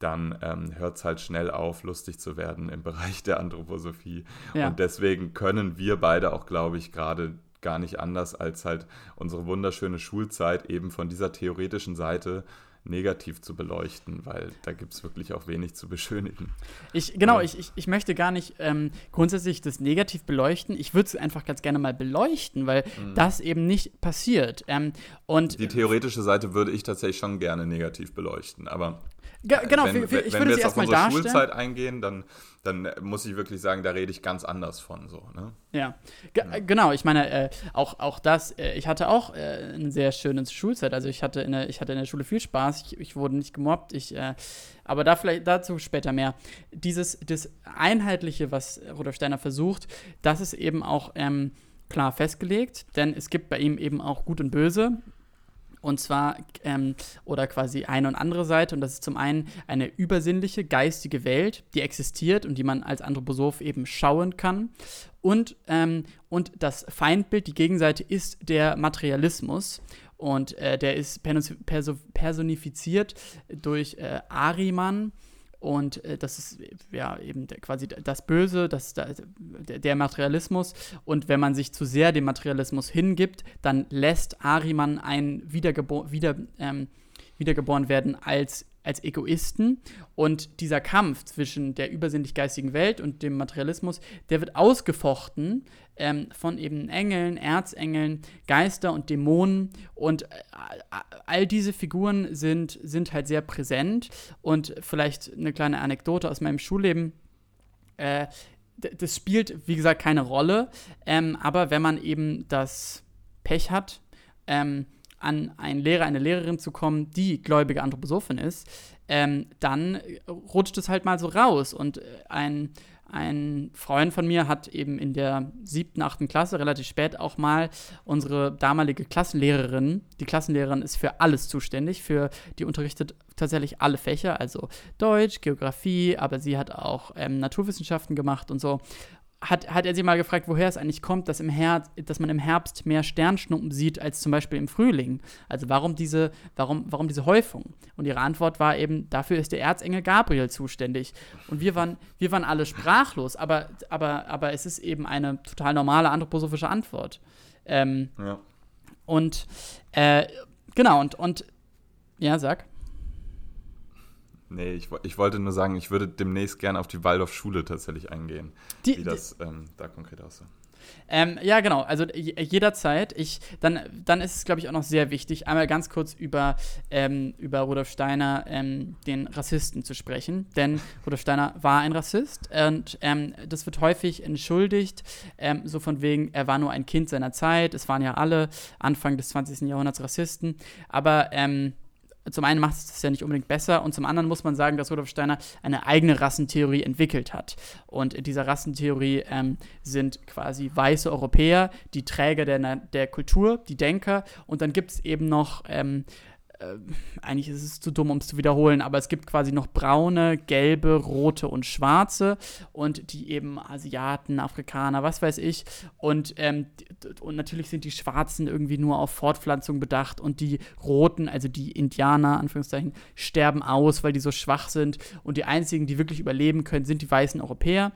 dann ähm, hört es halt schnell auf, lustig zu werden im Bereich der Anthroposophie. Ja. Und deswegen können wir beide auch, glaube ich, gerade gar nicht anders, als halt unsere wunderschöne Schulzeit eben von dieser theoretischen Seite negativ zu beleuchten, weil da gibt es wirklich auch wenig zu beschönigen.
Ich, genau, ja. ich, ich, ich möchte gar nicht ähm, grundsätzlich das negativ beleuchten. Ich würde es einfach ganz gerne mal beleuchten, weil mhm. das eben nicht passiert. Ähm, und
Die theoretische Seite würde ich tatsächlich schon gerne negativ beleuchten, aber
Ge genau, wenn, für, für, ich
wenn
würde
wir
jetzt
auf unsere darstellen. Schulzeit eingehen, dann, dann muss ich wirklich sagen, da rede ich ganz anders von. So, ne?
Ja, Ge ja. genau. Ich meine, äh, auch, auch das, äh, ich hatte auch äh, eine sehr schöne Schulzeit. Also ich hatte in der, ich hatte in der Schule viel Spaß. Ich, ich wurde nicht gemobbt. Ich, äh, aber da vielleicht, dazu später mehr. Dieses das Einheitliche, was Rudolf Steiner versucht, das ist eben auch ähm, klar festgelegt. Denn es gibt bei ihm eben auch Gut und Böse. Und zwar, ähm, oder quasi eine und andere Seite. Und das ist zum einen eine übersinnliche, geistige Welt, die existiert und die man als Anthroposoph eben schauen kann. Und, ähm, und das Feindbild, die Gegenseite, ist der Materialismus. Und äh, der ist personifiziert durch äh, Ariman und äh, das ist ja eben der, quasi das Böse, das, der, der Materialismus. Und wenn man sich zu sehr dem Materialismus hingibt, dann lässt Ariman ein wiedergebo wieder, ähm, wiedergeboren werden als als Egoisten. Und dieser Kampf zwischen der übersinnlich geistigen Welt und dem Materialismus, der wird ausgefochten ähm, von eben Engeln, Erzengeln, Geister und Dämonen. Und äh, all diese Figuren sind, sind halt sehr präsent. Und vielleicht eine kleine Anekdote aus meinem Schulleben. Äh, das spielt, wie gesagt, keine Rolle. Ähm, aber wenn man eben das Pech hat, ähm, an einen Lehrer, eine Lehrerin zu kommen, die gläubige Anthroposophin ist, ähm, dann rutscht es halt mal so raus. Und äh, ein, ein Freund von mir hat eben in der siebten, achten Klasse relativ spät auch mal unsere damalige Klassenlehrerin, die Klassenlehrerin ist für alles zuständig, für die unterrichtet tatsächlich alle Fächer, also Deutsch, Geografie, aber sie hat auch ähm, Naturwissenschaften gemacht und so hat, hat er sie mal gefragt, woher es eigentlich kommt, dass, im Herbst, dass man im Herbst mehr Sternschnuppen sieht als zum Beispiel im Frühling. Also warum diese, warum, warum diese Häufung? Und ihre Antwort war eben, dafür ist der Erzengel Gabriel zuständig. Und wir waren, wir waren alle sprachlos, aber, aber, aber es ist eben eine total normale anthroposophische Antwort. Ähm, ja. Und äh, genau, und, und ja, sag.
Nee, ich, ich wollte nur sagen, ich würde demnächst gerne auf die Waldorfschule tatsächlich eingehen, die, wie das ähm, da konkret aussieht.
Ähm, ja, genau. Also jederzeit. Ich, dann, dann ist es, glaube ich, auch noch sehr wichtig, einmal ganz kurz über, ähm, über Rudolf Steiner, ähm, den Rassisten, zu sprechen. Denn Rudolf Steiner war ein Rassist und ähm, das wird häufig entschuldigt, ähm, so von wegen, er war nur ein Kind seiner Zeit. Es waren ja alle Anfang des 20. Jahrhunderts Rassisten. Aber ähm, zum einen macht es das ja nicht unbedingt besser und zum anderen muss man sagen, dass Rudolf Steiner eine eigene Rassentheorie entwickelt hat. Und in dieser Rassentheorie ähm, sind quasi weiße Europäer die Träger der, der Kultur, die Denker und dann gibt es eben noch ähm, äh, eigentlich ist es zu dumm, um es zu wiederholen, aber es gibt quasi noch braune, gelbe, rote und schwarze und die eben Asiaten, Afrikaner, was weiß ich. Und, ähm, und natürlich sind die Schwarzen irgendwie nur auf Fortpflanzung bedacht und die Roten, also die Indianer, Anführungszeichen, sterben aus, weil die so schwach sind. Und die einzigen, die wirklich überleben können, sind die weißen Europäer.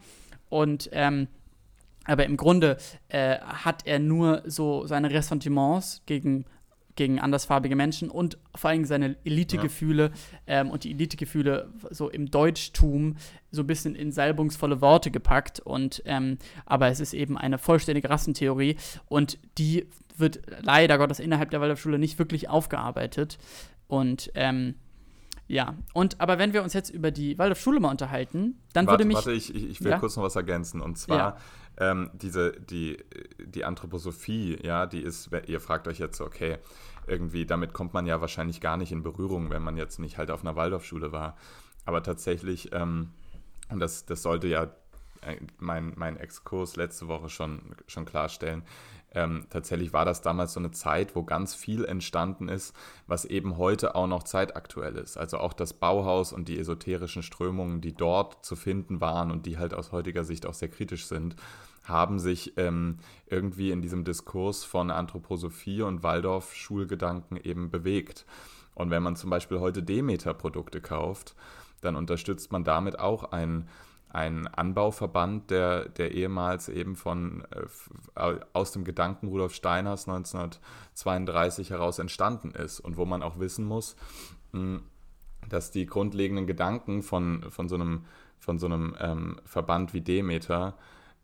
Und ähm, aber im Grunde äh, hat er nur so seine Ressentiments gegen gegen andersfarbige Menschen und vor allem seine Elitegefühle ja. ähm, und die Elitegefühle so im Deutschtum so ein bisschen in salbungsvolle Worte gepackt. Und ähm, aber es ist eben eine vollständige Rassentheorie und die wird leider Gottes innerhalb der Waldorfschule nicht wirklich aufgearbeitet. Und ähm, ja, und aber wenn wir uns jetzt über die Waldorfschule mal unterhalten, dann
warte,
würde mich.
Warte, ich, ich will ja? kurz noch was ergänzen. Und zwar ja. Ähm, diese, die, die Anthroposophie, ja, die ist, ihr fragt euch jetzt, okay, irgendwie, damit kommt man ja wahrscheinlich gar nicht in Berührung, wenn man jetzt nicht halt auf einer Waldorfschule war. Aber tatsächlich, ähm, und das, das sollte ja äh, mein, mein Exkurs letzte Woche schon, schon klarstellen, ähm, tatsächlich war das damals so eine Zeit, wo ganz viel entstanden ist, was eben heute auch noch zeitaktuell ist. Also auch das Bauhaus und die esoterischen Strömungen, die dort zu finden waren und die halt aus heutiger Sicht auch sehr kritisch sind, haben sich ähm, irgendwie in diesem Diskurs von Anthroposophie und Waldorf-Schulgedanken eben bewegt. Und wenn man zum Beispiel heute Demeter-Produkte kauft, dann unterstützt man damit auch ein ein Anbauverband, der, der ehemals eben von äh, aus dem Gedanken Rudolf Steiners 1932 heraus entstanden ist und wo man auch wissen muss, mh, hm, dass die grundlegenden Gedanken von, von so einem, von so einem ähm, Verband wie Demeter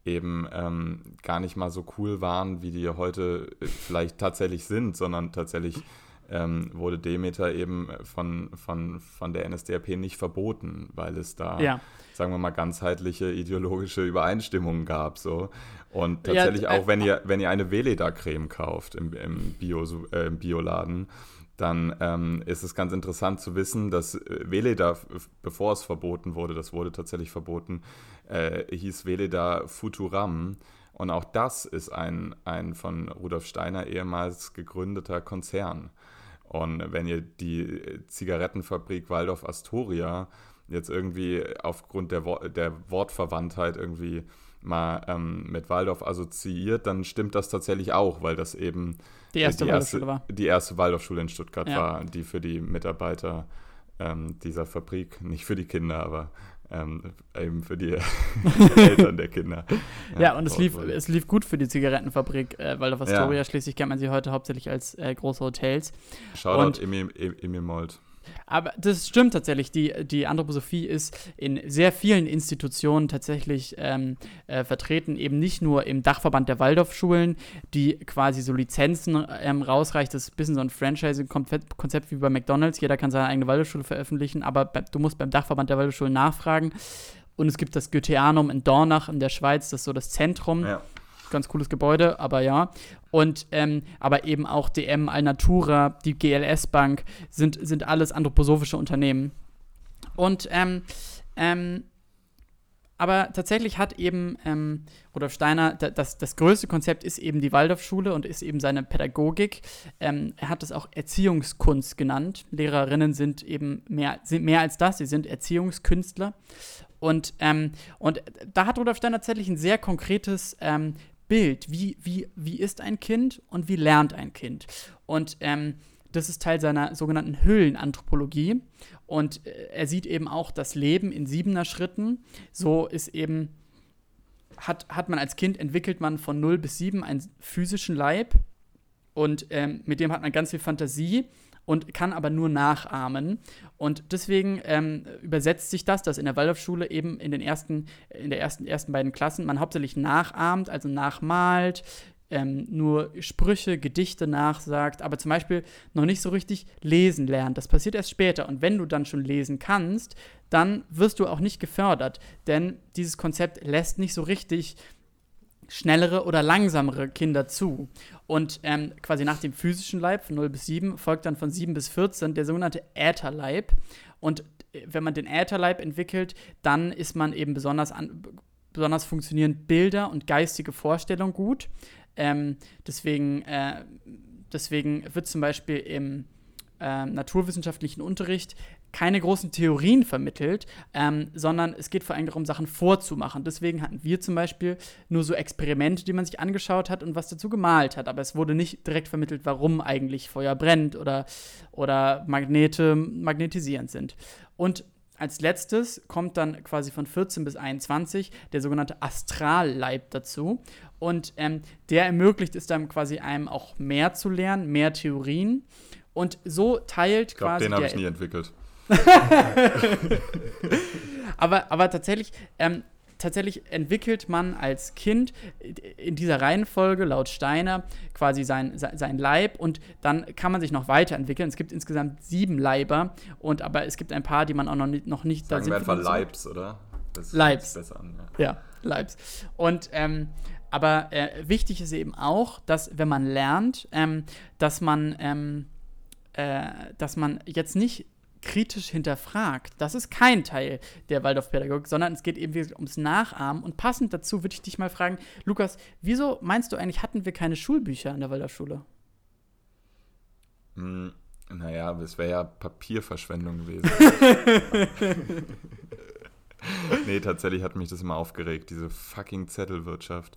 eben ähm, gar nicht mal so cool waren, wie die heute äh, vielleicht tatsächlich sind, sondern tatsächlich ähm, wurde Demeter eben von, von, von der NSDAP nicht verboten, weil es da, ja. sagen wir mal, ganzheitliche ideologische Übereinstimmungen gab. So. Und tatsächlich ja, äh, auch, wenn ihr, wenn ihr eine Veleda-Creme kauft im, im, Bio, äh, im Bioladen, dann ähm, ist es ganz interessant zu wissen, dass äh, Veleda, bevor es verboten wurde, das wurde tatsächlich verboten, äh, hieß Veleda Futuram. Und auch das ist ein, ein von Rudolf Steiner ehemals gegründeter Konzern. Und wenn ihr die Zigarettenfabrik Waldorf Astoria jetzt irgendwie aufgrund der, Wo der Wortverwandtheit irgendwie mal ähm, mit Waldorf assoziiert, dann stimmt das tatsächlich auch, weil das eben
die erste, die erste, war.
Die erste Waldorfschule in Stuttgart ja. war, die für die Mitarbeiter ähm, dieser Fabrik, nicht für die Kinder, aber ähm, eben für die Eltern der Kinder.
Ja, ja und es lief, es lief gut für die Zigarettenfabrik, äh, weil auf Astoria ja. schließlich kennt man sie heute hauptsächlich als äh, große Hotels.
Shoutout Emil, Molt.
Aber das stimmt tatsächlich. Die, die Anthroposophie ist in sehr vielen Institutionen tatsächlich ähm, äh, vertreten, eben nicht nur im Dachverband der Waldorfschulen, die quasi so Lizenzen ähm, rausreicht. Das ist ein bisschen so ein Franchise-Konzept wie bei McDonalds. Jeder kann seine eigene Waldorfschule veröffentlichen, aber du musst beim Dachverband der Waldorfschulen nachfragen. Und es gibt das Goetheanum in Dornach in der Schweiz, das ist so das Zentrum. Ja ganz cooles Gebäude, aber ja. Und ähm, aber eben auch DM, Alnatura, die GLS Bank sind, sind alles anthroposophische Unternehmen. Und ähm, ähm, aber tatsächlich hat eben ähm, Rudolf Steiner, das, das größte Konzept ist eben die Waldorfschule und ist eben seine Pädagogik. Ähm, er hat es auch Erziehungskunst genannt. Lehrerinnen sind eben mehr, sind mehr als das, sie sind Erziehungskünstler. Und, ähm, und da hat Rudolf Steiner tatsächlich ein sehr konkretes ähm, Bild. Wie, wie, wie ist ein Kind und wie lernt ein Kind? Und ähm, das ist Teil seiner sogenannten Hüllenanthropologie. Und äh, er sieht eben auch das Leben in siebener Schritten. So ist eben, hat, hat man als Kind, entwickelt man von 0 bis 7 einen physischen Leib. Und ähm, mit dem hat man ganz viel Fantasie und kann aber nur nachahmen. Und deswegen ähm, übersetzt sich das, dass in der Waldorfschule eben in den ersten, in der ersten, ersten beiden Klassen man hauptsächlich nachahmt, also nachmalt, ähm, nur Sprüche, Gedichte nachsagt, aber zum Beispiel noch nicht so richtig lesen lernt. Das passiert erst später. Und wenn du dann schon lesen kannst, dann wirst du auch nicht gefördert. Denn dieses Konzept lässt nicht so richtig schnellere oder langsamere Kinder zu. Und ähm, quasi nach dem physischen Leib von 0 bis 7 folgt dann von 7 bis 14 der sogenannte Ätherleib. Und äh, wenn man den Ätherleib entwickelt, dann ist man eben besonders, an, besonders funktionieren Bilder und geistige Vorstellungen gut. Ähm, deswegen, äh, deswegen wird zum Beispiel im äh, naturwissenschaftlichen Unterricht keine großen Theorien vermittelt, ähm, sondern es geht vor allem darum, Sachen vorzumachen. Deswegen hatten wir zum Beispiel nur so Experimente, die man sich angeschaut hat und was dazu gemalt hat. Aber es wurde nicht direkt vermittelt, warum eigentlich Feuer brennt oder, oder Magnete magnetisierend sind. Und als letztes kommt dann quasi von 14 bis 21 der sogenannte Astralleib dazu. Und ähm, der ermöglicht es dann quasi einem auch mehr zu lernen, mehr Theorien. Und so teilt
Ich glaube,
quasi.
den habe ich nie entwickelt.
aber, aber tatsächlich, ähm, tatsächlich entwickelt man als Kind in dieser Reihenfolge laut Steiner quasi sein, sein, Leib und dann kann man sich noch weiterentwickeln. Es gibt insgesamt sieben Leiber und aber es gibt ein paar, die man auch noch nicht, noch nicht
Sagen wir
sind
einfach. Leibs, oder? Das
Leibs.
besser an. Ja.
Ja, Leibs. Und ähm, aber äh, wichtig ist eben auch, dass wenn man lernt, ähm, dass man ähm, äh, dass man jetzt nicht kritisch hinterfragt. Das ist kein Teil der Waldorfpädagogik, sondern es geht eben ums Nachahmen. Und passend dazu würde ich dich mal fragen, Lukas, wieso meinst du eigentlich, hatten wir keine Schulbücher an der Waldorfschule?
Hm, naja, es wäre ja Papierverschwendung gewesen. nee, tatsächlich hat mich das immer aufgeregt, diese fucking Zettelwirtschaft.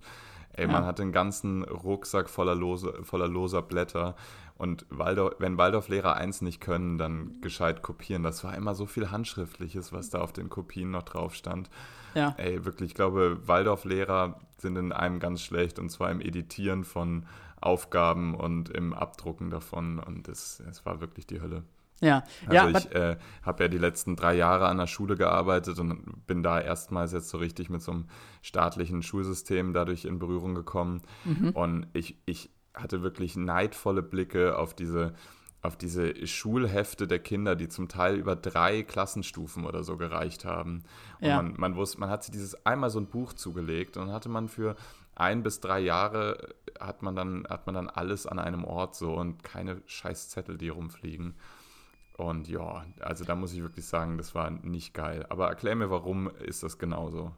Ey, man
Ja.
hatte einen ganzen Rucksack voller, lose, voller loser Blätter. Und Waldorf, wenn Waldorflehrer eins nicht können, dann gescheit kopieren. Das war immer so viel Handschriftliches, was da auf den Kopien noch drauf stand.
Ja.
Ey, wirklich, ich glaube, Waldorflehrer sind in einem ganz schlecht. Und zwar im Editieren von Aufgaben und im Abdrucken davon. Und es, es war wirklich die Hölle.
Ja,
Also
ja,
ich äh, habe ja die letzten drei Jahre an der Schule gearbeitet und bin da erstmals jetzt so richtig mit so einem staatlichen Schulsystem dadurch in Berührung gekommen.
Mhm.
Und ich, ich hatte wirklich neidvolle Blicke auf diese, auf diese Schulhefte der Kinder, die zum Teil über drei Klassenstufen oder so gereicht haben. Und
Ja.
man, man wusste, man hat sich dieses einmal so ein Buch zugelegt und dann hatte man für ein bis drei Jahre hat man dann, hat man dann alles an einem Ort so und keine scheiß Zettel, die rumfliegen. Und ja, also da muss ich wirklich sagen, das war nicht geil. Aber erklär mir, warum ist das genauso?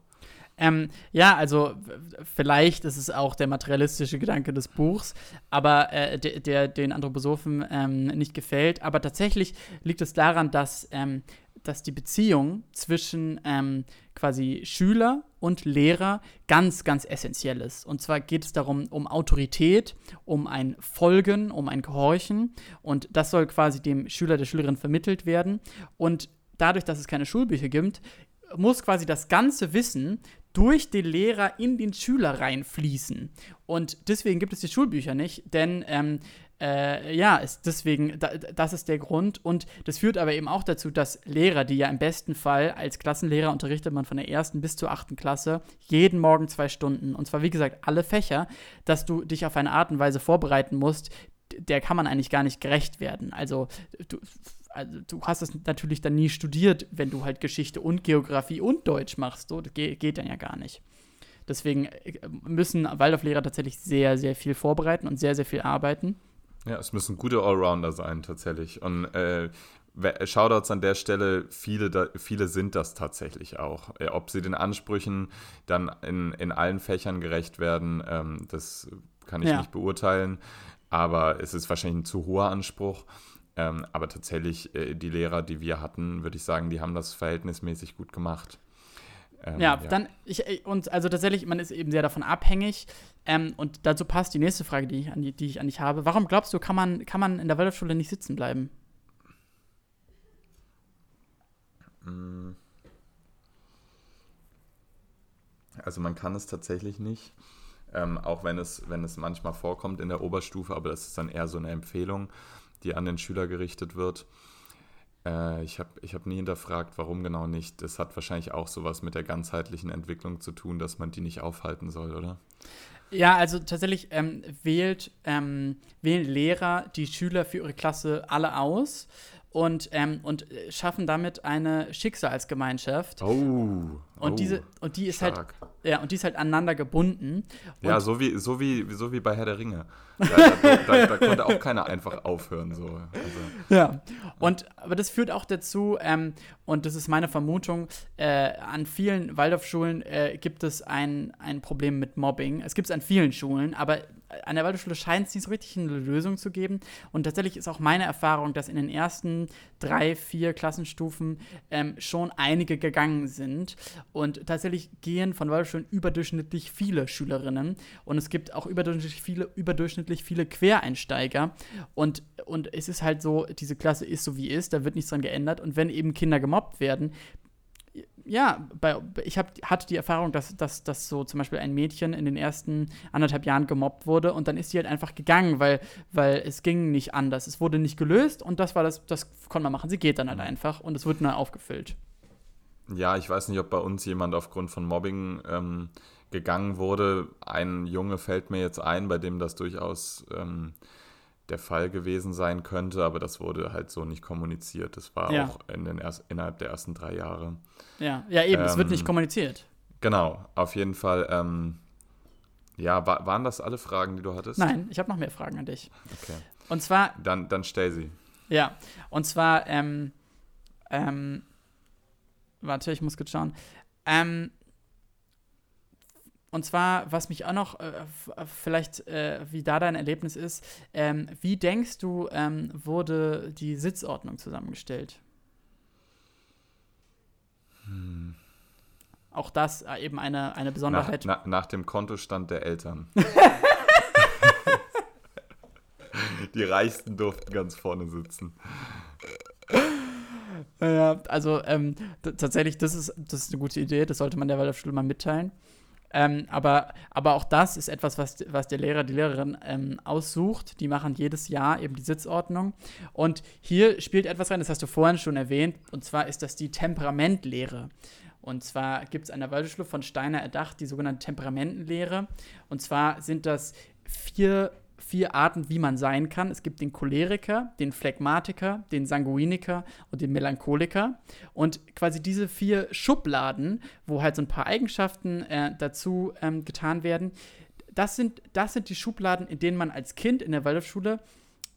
Ähm, ja, also vielleicht ist es auch der materialistische Gedanke des Buchs, aber äh, der, der den Anthroposophen ähm, nicht gefällt. Aber tatsächlich liegt es daran, dass, ähm, dass die Beziehung zwischen ähm, quasi Schüler und Lehrer ganz, ganz essentiell ist. Und zwar geht es darum, um Autorität, um ein Folgen, um ein Gehorchen. Und das soll quasi dem Schüler, der Schülerin vermittelt werden. Und dadurch, dass es keine Schulbücher gibt, muss quasi das ganze Wissen durch den Lehrer in den Schüler reinfließen. Und deswegen gibt es die Schulbücher nicht, denn ähm, äh, ja, ist deswegen, da, das ist der Grund. Und das führt aber eben auch dazu, dass Lehrer, die ja im besten Fall als Klassenlehrer unterrichtet man von der ersten bis zur achten Klasse, jeden Morgen zwei Stunden, und zwar wie gesagt alle Fächer, dass du dich auf eine Art und Weise vorbereiten musst, der kann man eigentlich gar nicht gerecht werden. Also du, also du hast es natürlich dann nie studiert, wenn du halt Geschichte und Geografie und Deutsch machst. So, das geht, geht dann ja gar nicht. Deswegen äh, müssen Waldorflehrer tatsächlich sehr, sehr viel vorbereiten und sehr, sehr viel arbeiten.
Ja, es müssen gute Allrounder sein, tatsächlich. Und äh, Shoutouts an der Stelle, viele, da, viele sind das tatsächlich auch. Äh, Ob sie den Ansprüchen dann in, in allen Fächern gerecht werden, ähm, das kann ich
Ja.
nicht beurteilen. Aber es ist wahrscheinlich ein zu hoher Anspruch. Ähm, aber tatsächlich, äh, die Lehrer, die wir hatten, würde ich sagen, die haben das verhältnismäßig gut gemacht. Ähm,
Ja, dann, ich, äh, und also tatsächlich, man ist eben sehr davon abhängig. Ähm, und dazu passt die nächste Frage, die ich, an die, die ich an dich habe. Warum glaubst du, kann man, kann man in der Waldorfschule nicht sitzen bleiben?
Also man kann es tatsächlich nicht, ähm, auch wenn es, wenn es manchmal vorkommt in der Oberstufe, aber das ist dann eher so eine Empfehlung, die an den Schüler gerichtet wird. Äh, ich habe ich hab nie hinterfragt, warum genau nicht. Das hat wahrscheinlich auch sowas mit der ganzheitlichen Entwicklung zu tun, dass man die nicht aufhalten soll, oder?
Ja, also tatsächlich ähm, wählt, ähm, wählen Lehrer die Schüler für ihre Klasse alle aus und, ähm, und äh, schaffen damit eine Schicksalsgemeinschaft.
Oh.
Und diese, und die ist halt,
stark.
ja, und die ist halt aneinander gebunden. Und
Ja, so wie, so, wie, so wie bei Herr der Ringe. Da, da, da, da konnte auch keiner einfach aufhören. So. Also,
Ja, und aber das führt auch dazu, ähm, und das ist meine Vermutung, äh, an vielen Waldorfschulen äh, gibt es ein, ein Problem mit Mobbing. Es gibt es an vielen Schulen, aber an der Waldorfschule scheint es nicht so richtig eine Lösung zu geben. Und tatsächlich ist auch meine Erfahrung, dass in den ersten drei, vier Klassenstufen ähm, schon einige gegangen sind. Und tatsächlich gehen von Waldorfschulen überdurchschnittlich viele Schülerinnen. Und es gibt auch überdurchschnittlich viele, überdurchschnittlich viele Quereinsteiger. Und, und es ist halt so, diese Klasse ist so wie ist, da wird nichts dran geändert. Und wenn eben Kinder gemobbt werden, ja, bei, ich hab, hatte die Erfahrung, dass, dass, dass so zum Beispiel ein Mädchen in den ersten anderthalb Jahren gemobbt wurde und dann ist sie halt einfach gegangen, weil, weil es ging nicht anders. Es wurde nicht gelöst und das war das, das konnte man machen. Sie geht dann halt einfach und es wird dann aufgefüllt.
Ja, ich weiß nicht, ob bei uns jemand aufgrund von Mobbing ähm, gegangen wurde. Ein Junge fällt mir jetzt ein, bei dem das durchaus ähm, der Fall gewesen sein könnte, aber das wurde halt so nicht kommuniziert. Das war ja. auch in den erst, innerhalb der ersten drei Jahre.
Ja, ja eben, ähm, es wird nicht ähm, kommuniziert.
Genau, auf jeden Fall. Ähm, ja, war, waren das alle Fragen, die du hattest?
Nein, ich habe noch mehr Fragen an dich.
Okay.
Und zwar.
Dann, dann stell sie.
Ja, und zwar, ähm, ähm, warte, ich muss kurz schauen. Ähm, und zwar, was mich auch noch, äh, vielleicht, äh, wie da dein Erlebnis ist, ähm, wie denkst du, ähm, wurde die Sitzordnung zusammengestellt? Hm. Auch das äh, eben eine, eine Besonderheit.
Nach, na, nach dem Kontostand der Eltern. die Reichsten durften ganz vorne sitzen.
Ja, also ähm, tatsächlich, das ist, das ist eine gute Idee, das sollte man der Waldorfschule mal mitteilen. Ähm, aber, aber auch das ist etwas, was, was der Lehrer, die Lehrerin ähm, aussucht. Die machen jedes Jahr eben die Sitzordnung. Und hier spielt etwas rein, das hast du vorhin schon erwähnt, und zwar ist das die Temperamentlehre. Und zwar gibt es an der Waldorfschule von Steiner erdacht die sogenannte Temperamentenlehre. Und zwar sind das vier vier Arten, wie man sein kann. Es gibt den Choleriker, den Phlegmatiker, den Sanguiniker und den Melancholiker. Und quasi diese vier Schubladen, wo halt so ein paar Eigenschaften äh, dazu ähm, getan werden, das sind, das sind die Schubladen, in denen man als Kind in der Waldorfschule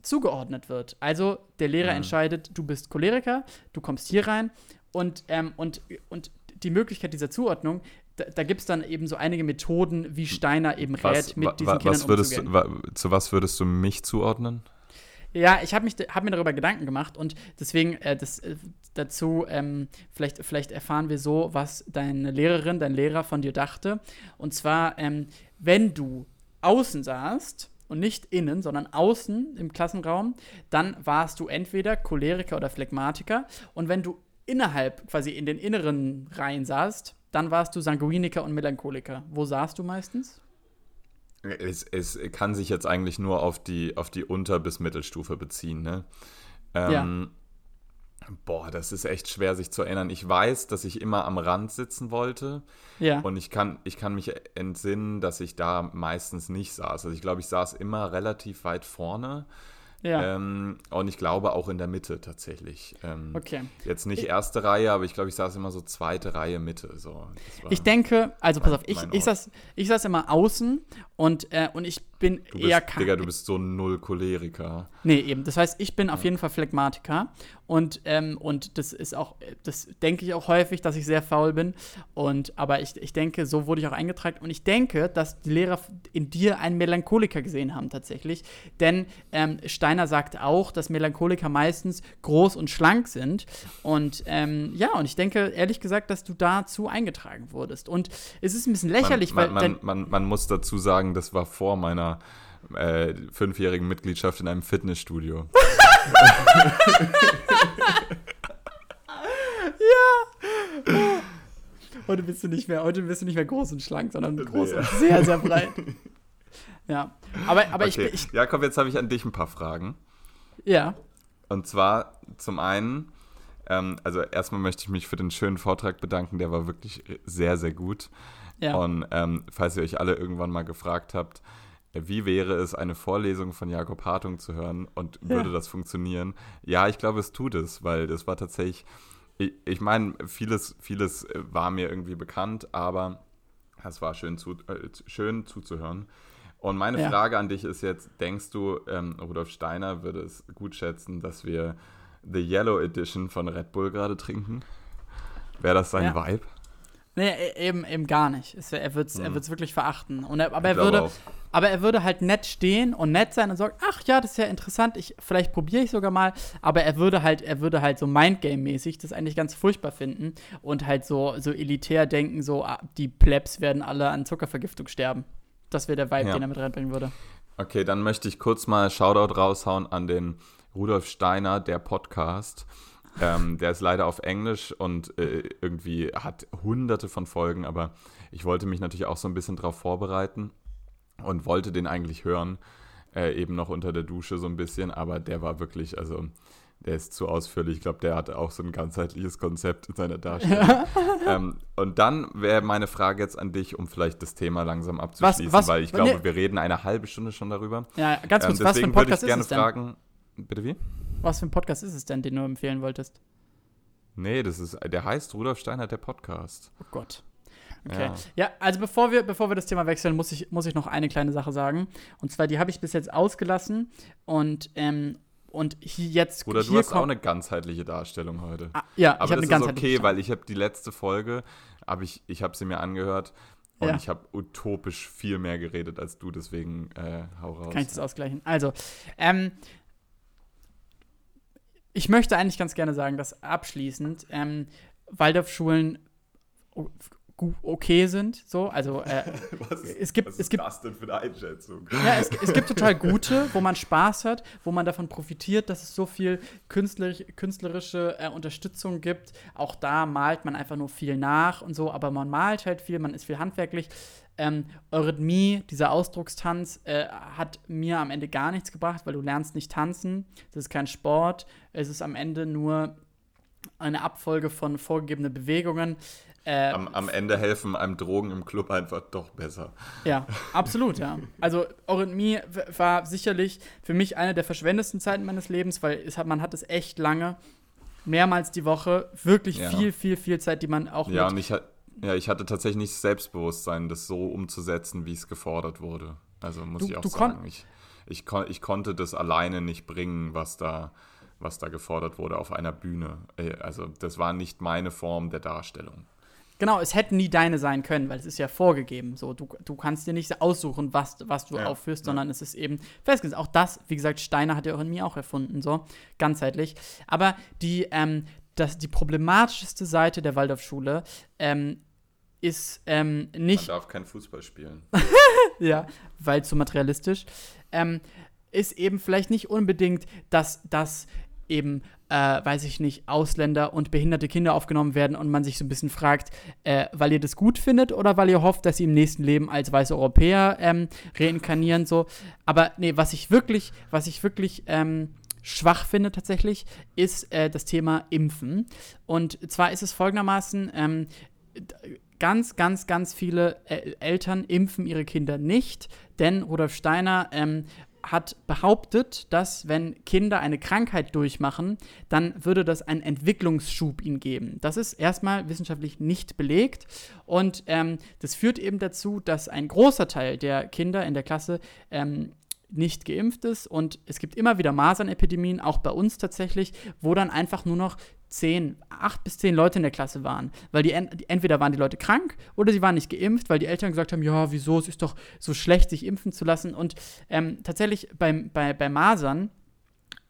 zugeordnet wird. Also der Lehrer mhm. entscheidet, du bist Choleriker, du kommst hier rein und, ähm, und, und die Möglichkeit dieser Zuordnung da, da gibt es dann eben so einige Methoden, wie Steiner eben rät, mit diesen Kindern
was würdest umzugehen. Du, zu was würdest du mich zuordnen?
Ja, ich habe hab mir darüber Gedanken gemacht und deswegen äh, das, äh, dazu, ähm, vielleicht, vielleicht erfahren wir so, was deine Lehrerin, dein Lehrer von dir dachte. Und zwar, ähm, wenn du außen saßt und nicht innen, sondern außen im Klassenraum, dann warst du entweder Choleriker oder Phlegmatiker. Und wenn du innerhalb, quasi in den inneren Reihen saßt, dann warst du Sanguiniker und Melancholiker. Wo saßt du meistens?
Es, es kann sich jetzt eigentlich nur auf die, auf die Unter- bis Mittelstufe beziehen, ne? Ähm, ja. Boah, das ist echt schwer, sich zu erinnern. Ich weiß, dass ich immer am Rand sitzen wollte. Ja. Und ich kann, ich kann mich entsinnen, dass ich da meistens nicht saß. Also ich glaube, ich saß immer relativ weit vorne. Ja. Ähm, und ich glaube auch in der Mitte tatsächlich. Ähm, okay. Jetzt nicht erste Reihe, aber ich glaube, ich saß immer so zweite Reihe Mitte. So.
Ich denke, also pass auf, ich, ich, saß, ich saß immer außen und, äh, und ich bin
du bist,
eher
Digga, du bist so ein null Choleriker.
Nee, eben. Das heißt, ich bin ja. auf jeden Fall Phlegmatiker. Und, ähm, und das ist auch, das denke ich auch häufig, dass ich sehr faul bin. Und, aber ich, ich denke, so wurde ich auch eingetragen. Und ich denke, dass die Lehrer in dir einen Melancholiker gesehen haben, tatsächlich. Denn ähm, Steiner sagt auch, dass Melancholiker meistens groß und schlank sind. Und ähm, ja, und ich denke, ehrlich gesagt, dass du dazu eingetragen wurdest. Und es ist ein bisschen lächerlich,
man,
man,
weil. Man, man, muss dazu sagen, das war vor meiner äh, fünfjährigen Mitgliedschaft in einem Fitnessstudio.
ja. Heute bist du nicht mehr, heute bist du nicht mehr groß und schlank, sondern groß und sehr, sehr breit. Ja. Aber, aber okay. ich, ich.
Jakob, jetzt habe ich an dich ein paar Fragen.
Ja.
Und zwar zum einen, ähm, also erstmal möchte ich mich für den schönen Vortrag bedanken, der war wirklich sehr, sehr gut. Ja. Und ähm, falls ihr euch alle irgendwann mal gefragt habt, wie wäre es, eine Vorlesung von Jakob Hartung zu hören und würde ja. das funktionieren? Ja, ich glaube, es tut es, weil das war tatsächlich, ich, ich meine, vieles, vieles äh, war mir irgendwie bekannt, aber es war schön, zu, äh, schön zuzuhören. Und meine ja. Frage an dich ist jetzt, denkst du, ähm, Rudolf Steiner würde es gut schätzen, dass wir The Yellow Edition von Red Bull gerade trinken? Wäre das sein ja. Vibe?
Nee, e-, eben, eben gar nicht. Es, er wird es hm. wirklich verachten. Und er, aber er würde, aber er würde halt nett stehen und nett sein und sagen, ach ja, das ist ja interessant, ich, vielleicht probiere ich sogar mal, aber er würde halt, er würde halt so Mindgame-mäßig das eigentlich ganz furchtbar finden und halt so, so elitär denken, so, ah, die Plebs werden alle an Zuckervergiftung sterben. Das wäre der Vibe,
Ja.
den er mit reinbringen würde.
Okay, dann möchte ich kurz mal Shoutout raushauen an den Rudolf Steiner, der Podcast. Ähm, der ist leider auf Englisch und äh, irgendwie hat hunderte von Folgen, aber ich wollte mich natürlich auch so ein bisschen drauf vorbereiten und wollte den eigentlich hören, äh, eben noch unter der Dusche so ein bisschen, aber der war wirklich, also der ist zu ausführlich. Ich glaube, der hat auch so ein ganzheitliches Konzept in seiner Darstellung. ähm, und dann wäre meine Frage jetzt an dich, um vielleicht das Thema langsam abzuschließen,
was-
weil ich glaube, wir reden eine halbe Stunde schon darüber.
Ja, ganz kurz,
Ähm,
was für ein
deswegen würde
Podcast
ich gerne
ist es denn?
fragen. Bitte wie?
Was für ein Podcast ist es denn, den du empfehlen wolltest?
Nee, das ist, der heißt Rudolf Steiner, der Podcast.
Oh Gott. Okay. Ja.
Ja.
also bevor wir, bevor wir das Thema wechseln, muss ich, muss ich noch eine kleine Sache sagen. Und zwar, die habe ich bis jetzt ausgelassen. Und, ähm, und hier jetzt.
Bruder, du hast auch eine ganzheitliche Darstellung heute.
Ah, ja, ich
Aber
eine
das
ganz
ist okay, weil ich habe die letzte Folge, hab ich, ich habe sie mir angehört und
Ja.
ich habe utopisch viel mehr geredet als du, deswegen äh, hau raus.
Kann ich das ausgleichen? Also, ähm, ich möchte eigentlich ganz gerne sagen, dass abschließend ähm, Waldorfschulen o- gu- okay sind. So, also äh,
was
es gibt-
was
es
ist
gibt-
das denn für eine Einschätzung?
Ja, es, es gibt total gute, wo man Spaß hat, wo man davon profitiert, dass es so viel künstlerisch, künstlerische äh, Unterstützung gibt. Auch da malt man einfach nur viel nach und so, aber man malt halt viel, man ist viel handwerklich. Ähm, Eurythmie, dieser Ausdruckstanz, äh, hat mir am Ende gar nichts gebracht, weil du lernst nicht tanzen. Das ist kein Sport. Es ist am Ende nur eine Abfolge von vorgegebenen Bewegungen. Äh,
Am, am Ende helfen einem Drogen im Club einfach doch besser.
ja, absolut, ja. Also Eurythmie war sicherlich für mich eine der verschwendetsten Zeiten meines Lebens, weil es hat, man hat es echt lange, mehrmals die Woche, wirklich
Ja.
viel, viel, viel Zeit, die man auch
Ja,
mit,
und ich, ja, ich hatte tatsächlich nicht das Selbstbewusstsein, das so umzusetzen, wie es gefordert wurde. Also muss
Du-
ich auch sagen. Ich, ich, kon ich konnte das alleine nicht bringen, was da, was da gefordert wurde auf einer Bühne. Äh, Also das war nicht meine Form der Darstellung.
Genau, es hätten nie deine sein können, weil es ist ja vorgegeben. So, du, du kannst dir nicht aussuchen, was, was du
Ja,
aufführst,
ja.
sondern es ist eben festgesetzt. Auch das, wie gesagt, Steiner hat ja auch in mir auch erfunden, so ganzheitlich. Aber die, ähm, das, die problematischste Seite der Waldorfschule ähm, ist ähm,
Man
nicht
darf kein Fußball spielen.
ja, weil zu materialistisch, ähm, ist eben vielleicht nicht unbedingt, dass, dass eben, äh, weiß ich nicht, Ausländer und behinderte Kinder aufgenommen werden und man sich so ein bisschen fragt, äh, weil ihr das gut findet oder weil ihr hofft, dass sie im nächsten Leben als weiße Europäer ähm, reinkarnieren, so. Aber nee, was ich wirklich, was ich wirklich ähm, schwach finde tatsächlich, ist äh, das Thema Impfen. Und zwar ist es folgendermaßen, ähm, ganz, ganz, ganz viele äh, Eltern impfen ihre Kinder nicht, denn Rudolf Steiner ähm, hat behauptet, dass wenn Kinder eine Krankheit durchmachen, dann würde das einen Entwicklungsschub ihnen geben. Das ist erstmal wissenschaftlich nicht belegt und ähm, das führt eben dazu, dass ein großer Teil der Kinder in der Klasse ähm, nicht geimpft ist und es gibt immer wieder Masernepidemien, auch bei uns tatsächlich, wo dann einfach nur noch zehn, acht bis zehn Leute in der Klasse waren. Weil die, en- die entweder waren die Leute krank oder sie waren nicht geimpft, weil die Eltern gesagt haben, ja, wieso, es ist doch so schlecht, sich impfen zu lassen. Und ähm, tatsächlich beim, bei, bei Masern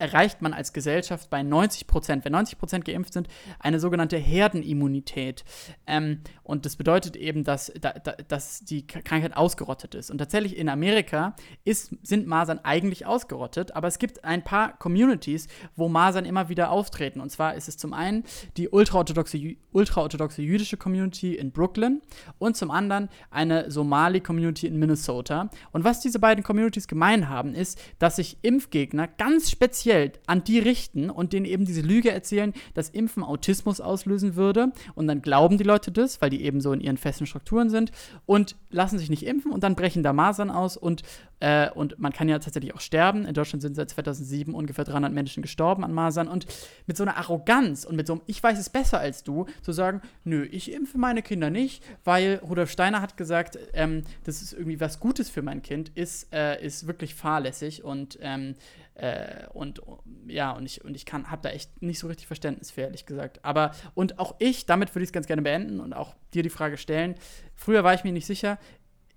erreicht man als Gesellschaft bei 90 Prozent, wenn 90 Prozent geimpft sind, eine sogenannte Herdenimmunität. Ähm, und das bedeutet eben, dass, da, da, dass die Krankheit ausgerottet ist. Und tatsächlich in Amerika ist, sind Masern eigentlich ausgerottet, aber es gibt ein paar Communities, wo Masern immer wieder auftreten. Und zwar ist es zum einen die ultraorthodoxe, ultraorthodoxe jüdische Community in Brooklyn und zum anderen eine Somali-Community in Minnesota. Und was diese beiden Communities gemein haben, ist, dass sich Impfgegner ganz speziell an die richten und denen eben diese Lüge erzählen, dass Impfen Autismus auslösen würde. Und dann glauben die Leute das, weil die eben so in ihren festen Strukturen sind und lassen sich nicht impfen und dann brechen da Masern aus und, äh, und man kann ja tatsächlich auch sterben. In Deutschland sind seit 2007 ungefähr 300 Menschen gestorben an Masern und mit so einer Arroganz und mit so einem Ich weiß es besser als du, zu sagen, nö, ich impfe meine Kinder nicht, weil Rudolf Steiner hat gesagt, ähm, das ist irgendwie was Gutes für mein Kind, ist, äh, ist wirklich fahrlässig und ähm, äh, und ja, und ich, und ich kann, habe da echt nicht so richtig Verständnis für, ehrlich gesagt. Aber, und auch ich, damit würde ich es ganz gerne beenden und auch dir die Frage stellen. Früher war ich mir nicht sicher,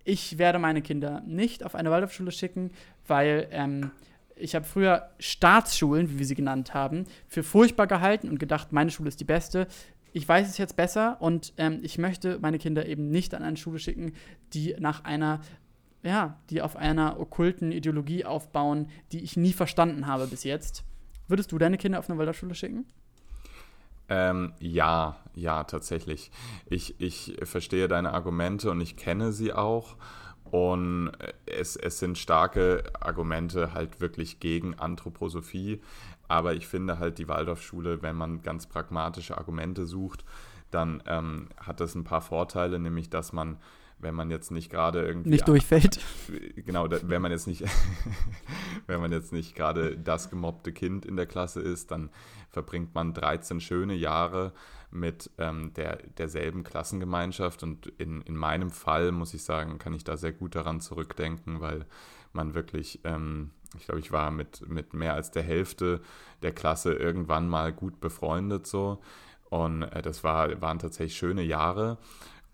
ich werde meine Kinder nicht auf eine Waldorfschule schicken, weil ähm, ich habe früher Staatsschulen, wie wir sie genannt haben, für furchtbar gehalten und gedacht, meine Schule ist die beste. Ich weiß es jetzt besser und ähm, ich möchte meine Kinder eben nicht an eine Schule schicken, die nach einer, ja, die auf einer okkulten Ideologie aufbauen, die ich nie verstanden habe bis jetzt. Würdest du deine Kinder auf eine Waldorfschule schicken?
Ähm, ja, ja, tatsächlich. Ich, ich verstehe deine Argumente und ich kenne sie auch. Und es, es sind starke Argumente halt wirklich gegen Anthroposophie. Aber ich finde halt die Waldorfschule, wenn man ganz pragmatische Argumente sucht, dann ähm, hat das ein paar Vorteile, nämlich dass man wenn man jetzt nicht gerade irgendwie.
Nicht durchfällt.
Genau, wenn man jetzt nicht, wenn man jetzt nicht gerade das gemobbte Kind in der Klasse ist, dann verbringt man 13 schöne Jahre mit ähm, der, derselben Klassengemeinschaft. Und in, in meinem Fall, muss ich sagen, kann ich da sehr gut daran zurückdenken, weil man wirklich, ähm, ich glaube, ich war mit, mit mehr als der Hälfte der Klasse irgendwann mal gut befreundet so. Und äh, das war, waren tatsächlich schöne Jahre.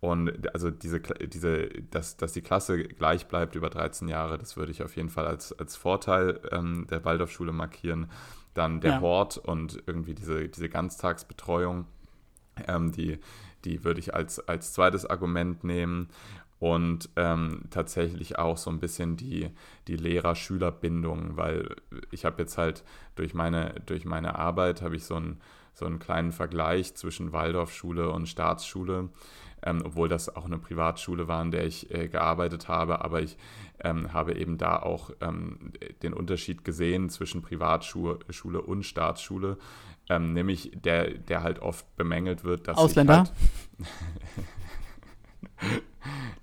Und also diese, diese, dass, dass die Klasse gleich bleibt über 13 Jahre, das würde ich auf jeden Fall als, als Vorteil ähm, der Waldorfschule markieren. Dann der ja. Hort und irgendwie diese, diese Ganztagsbetreuung, ähm, die, die würde ich als, als zweites Argument nehmen. Und ähm, tatsächlich auch so ein bisschen die, die Lehrer-Schüler-Bindung, weil ich habe jetzt halt durch meine, durch meine Arbeit habe ich so einen, so einen kleinen Vergleich zwischen Waldorfschule und Staatsschule ähm, obwohl das auch eine Privatschule war, in der ich äh, gearbeitet habe. Aber ich ähm, habe eben da auch ähm, den Unterschied gesehen zwischen Privatschule und Staatsschule, ähm, nämlich der, der halt oft bemängelt wird, dass
Ausländer.
Halt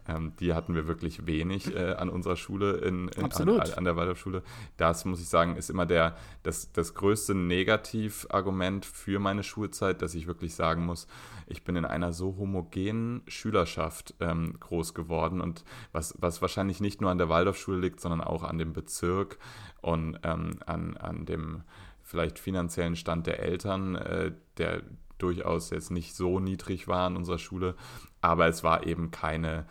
Ähm, die hatten wir wirklich wenig äh, an unserer Schule, in, in an, an, der Waldorfschule. Das muss ich sagen, ist immer der, das, das größte Negativargument für meine Schulzeit, dass ich wirklich sagen muss, ich bin in einer so homogenen Schülerschaft ähm, groß geworden und was, was wahrscheinlich nicht nur an der Waldorfschule liegt, sondern auch an dem Bezirk und ähm, an, an dem vielleicht finanziellen Stand der Eltern, äh, der durchaus jetzt nicht so niedrig war an unserer Schule, aber es war eben keine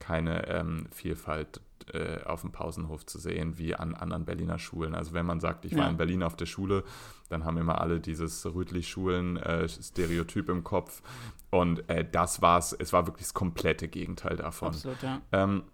keine ähm, Vielfalt äh, auf dem Pausenhof zu sehen wie an anderen Berliner Schulen. Also wenn man sagt, ich ja. war in Berlin auf der Schule, dann haben immer alle dieses Rütli-Schulen-Stereotyp äh, im Kopf. Und äh, das war es, es war wirklich das komplette Gegenteil davon.
Absolut, ja.
Ähm,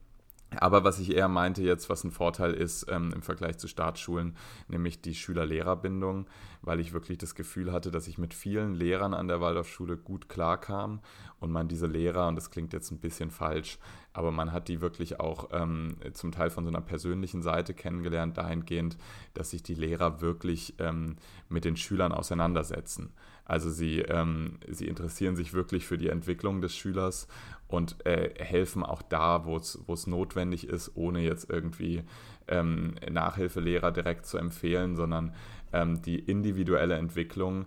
aber was ich eher meinte jetzt, was ein Vorteil ist ähm, im Vergleich zu Staatsschulen, nämlich die Schüler-Lehrer-Bindung, weil ich wirklich das Gefühl hatte, dass ich mit vielen Lehrern an der Waldorfschule gut klarkam und man diese Lehrer, und das klingt jetzt ein bisschen falsch, aber man hat die wirklich auch ähm, zum Teil von so einer persönlichen Seite kennengelernt, dahingehend, dass sich die Lehrer wirklich ähm, mit den Schülern auseinandersetzen. Also sie, ähm, sie interessieren sich wirklich für die Entwicklung des Schülers und äh, helfen auch da, wo es notwendig ist, ohne jetzt irgendwie ähm, Nachhilfelehrer direkt zu empfehlen, sondern ähm, die individuelle Entwicklung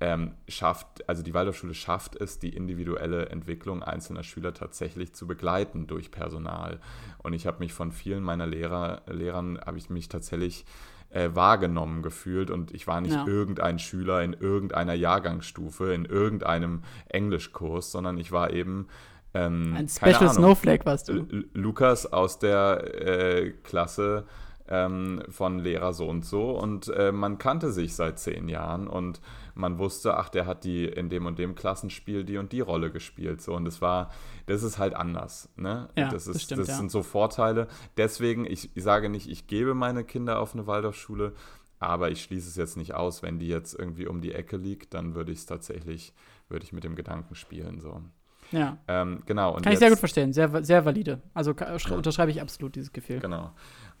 ähm, schafft, also die Waldorfschule schafft es, die individuelle Entwicklung einzelner Schüler tatsächlich zu begleiten durch Personal. Und ich habe mich von vielen meiner Lehrer, Lehrern, habe ich mich tatsächlich äh, wahrgenommen gefühlt und ich war nicht ja. irgendein Schüler in irgendeiner Jahrgangsstufe, in irgendeinem Englischkurs, sondern ich war eben ähm,
ein Special Snowflake warst du.
Lukas aus der äh, Klasse ähm, von Lehrer so und so und äh, man kannte sich seit zehn Jahren und man wusste, ach, der hat die in dem und dem Klassenspiel die und die Rolle gespielt. So, und das war, das ist halt anders. Ne?
Ja,
das, ist,
das, stimmt,
das
ja.
sind so Vorteile. Deswegen, ich, ich sage nicht, ich gebe meine Kinder auf eine Waldorfschule, aber ich schließe es jetzt nicht aus, wenn die jetzt irgendwie um die Ecke liegt, dann würde ich es tatsächlich, würde ich mit dem Gedanken spielen. So.
Ja.
Ähm, genau.
Kann ich sehr gut verstehen, sehr, sehr valide. Also ja. unterschreibe ich absolut dieses Gefühl.
Genau.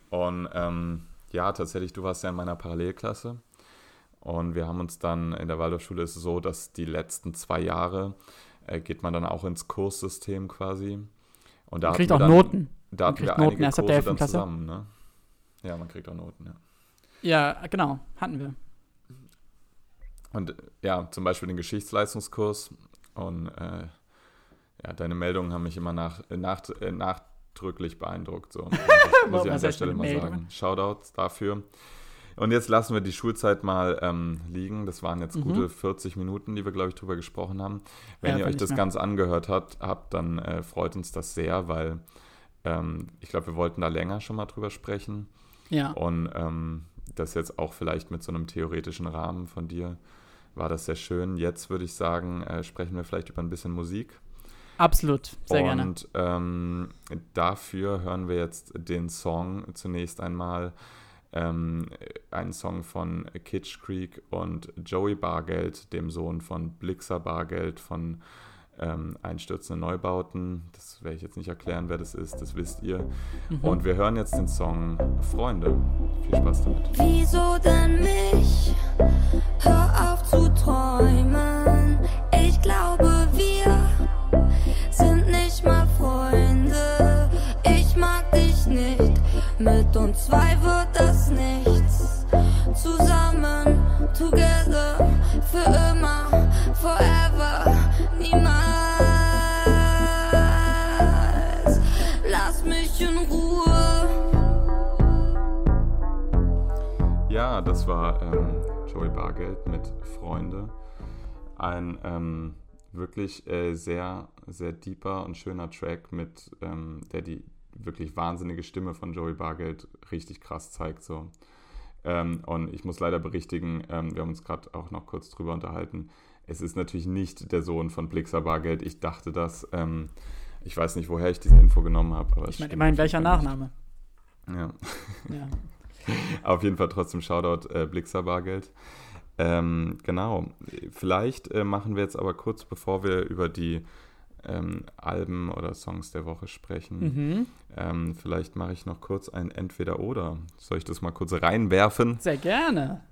Und ähm, ja, tatsächlich, du warst ja in meiner Parallelklasse. Und wir haben uns dann, in der Waldorfschule ist es so, dass die letzten zwei Jahre äh, geht man dann auch ins Kurssystem quasi. Und da
man kriegt auch dann, Noten.
Da hatten wir
Noten
einige
erst
Kurse
ab der
dann
Klasse.
zusammen, ne? Ja, man kriegt auch Noten, ja.
Ja, genau, hatten wir.
Und ja, zum Beispiel den Geschichtsleistungskurs. Und äh, ja, deine Meldungen haben mich immer nach, nach, äh, nachdrücklich beeindruckt. So. muss ich an der Stelle mal sagen. Shoutouts dafür. Und jetzt lassen wir die Schulzeit mal ähm, liegen. Das waren jetzt mhm. gute 40 Minuten, die wir, glaube ich, drüber gesprochen haben. Wenn ja, ihr euch das ganz angehört habt, habt dann äh, freut uns das sehr, weil ähm, ich glaube, wir wollten da länger schon mal drüber sprechen.
Ja.
Und ähm, das jetzt auch vielleicht mit so einem theoretischen Rahmen von dir war das sehr schön. Jetzt würde ich sagen, äh, sprechen wir vielleicht über ein bisschen Musik.
Absolut, sehr gerne.
Und ähm, dafür hören wir jetzt den Song zunächst einmal. Ähm, einen Song von Kitsch Creek und Joey Bargeld, dem Sohn von Blixer Bargeld von ähm, Einstürzende Neubauten. Das werde ich jetzt nicht erklären, wer das ist, das wisst ihr.
Mhm.
Und wir hören jetzt den Song Freunde. Viel Spaß damit.
Wieso denn mich? Hör auf zu träumen. Ich glaube, wir sind nicht mal Freunde. Mit uns zwei wird das nichts. Zusammen, together, für immer, forever, niemals. Lass mich in Ruhe.
Ja, das war ähm, Joey Bargeld mit Freunde. Ein ähm, wirklich äh, sehr, sehr deeper und schöner Track, mit, ähm, der die wirklich wahnsinnige Stimme von Joey Bargeld richtig krass zeigt. So. Ähm, und ich muss leider berichtigen, ähm, wir haben uns gerade auch noch kurz drüber unterhalten. Es ist natürlich nicht der Sohn von Blixer Bargeld. Ich dachte das. Ähm, ich weiß nicht, woher ich diese Info genommen habe. Aber
Ich meine, immerhin welcher Nachname?
Ja.
Ja.
Auf jeden Fall trotzdem Shoutout äh, Blixer Bargeld. Ähm, genau. Vielleicht äh, machen wir jetzt aber kurz, bevor wir über die ähm, Alben oder Songs der Woche sprechen,
Mhm.
ähm, vielleicht mache ich noch kurz ein Entweder-Oder. Soll ich das mal kurz reinwerfen?
Sehr gerne.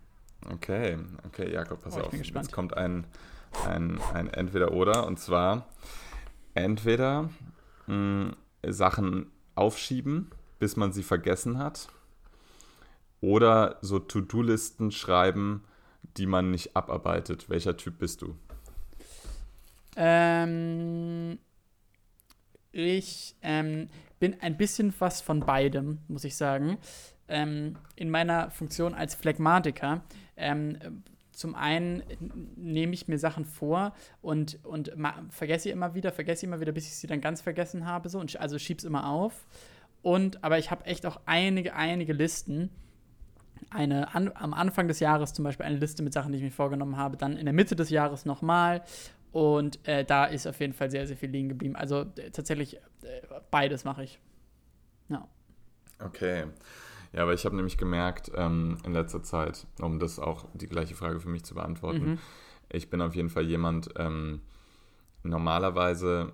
Okay, okay, Jakob, pass
Oh,
auf. Jetzt kommt ein, ein, ein Entweder-Oder und zwar entweder mh, Sachen aufschieben, bis man sie vergessen hat, oder so To-Do-Listen schreiben, die man nicht abarbeitet. Welcher Typ bist du?
Ähm, ich ähm, bin ein bisschen was von beidem, muss ich sagen. Ähm, in meiner Funktion als Phlegmatiker. Ähm, zum einen nehme ich mir Sachen vor und, und vergesse sie immer wieder, vergesse sie immer wieder, bis ich sie dann ganz vergessen habe. So, und sch- also schieb's immer auf. Und, aber ich habe echt auch einige, einige Listen. Eine an, am Anfang des Jahres zum Beispiel eine Liste mit Sachen, die ich mir vorgenommen habe, dann in der Mitte des Jahres nochmal. Und äh, da ist auf jeden Fall sehr, sehr viel liegen geblieben. Also äh, tatsächlich äh, beides mache ich. Ja.
Okay. Ja, aber ich habe nämlich gemerkt ähm, in letzter Zeit, um das auch die gleiche Frage für mich zu beantworten,
Mhm.
ich bin auf jeden Fall jemand, ähm, normalerweise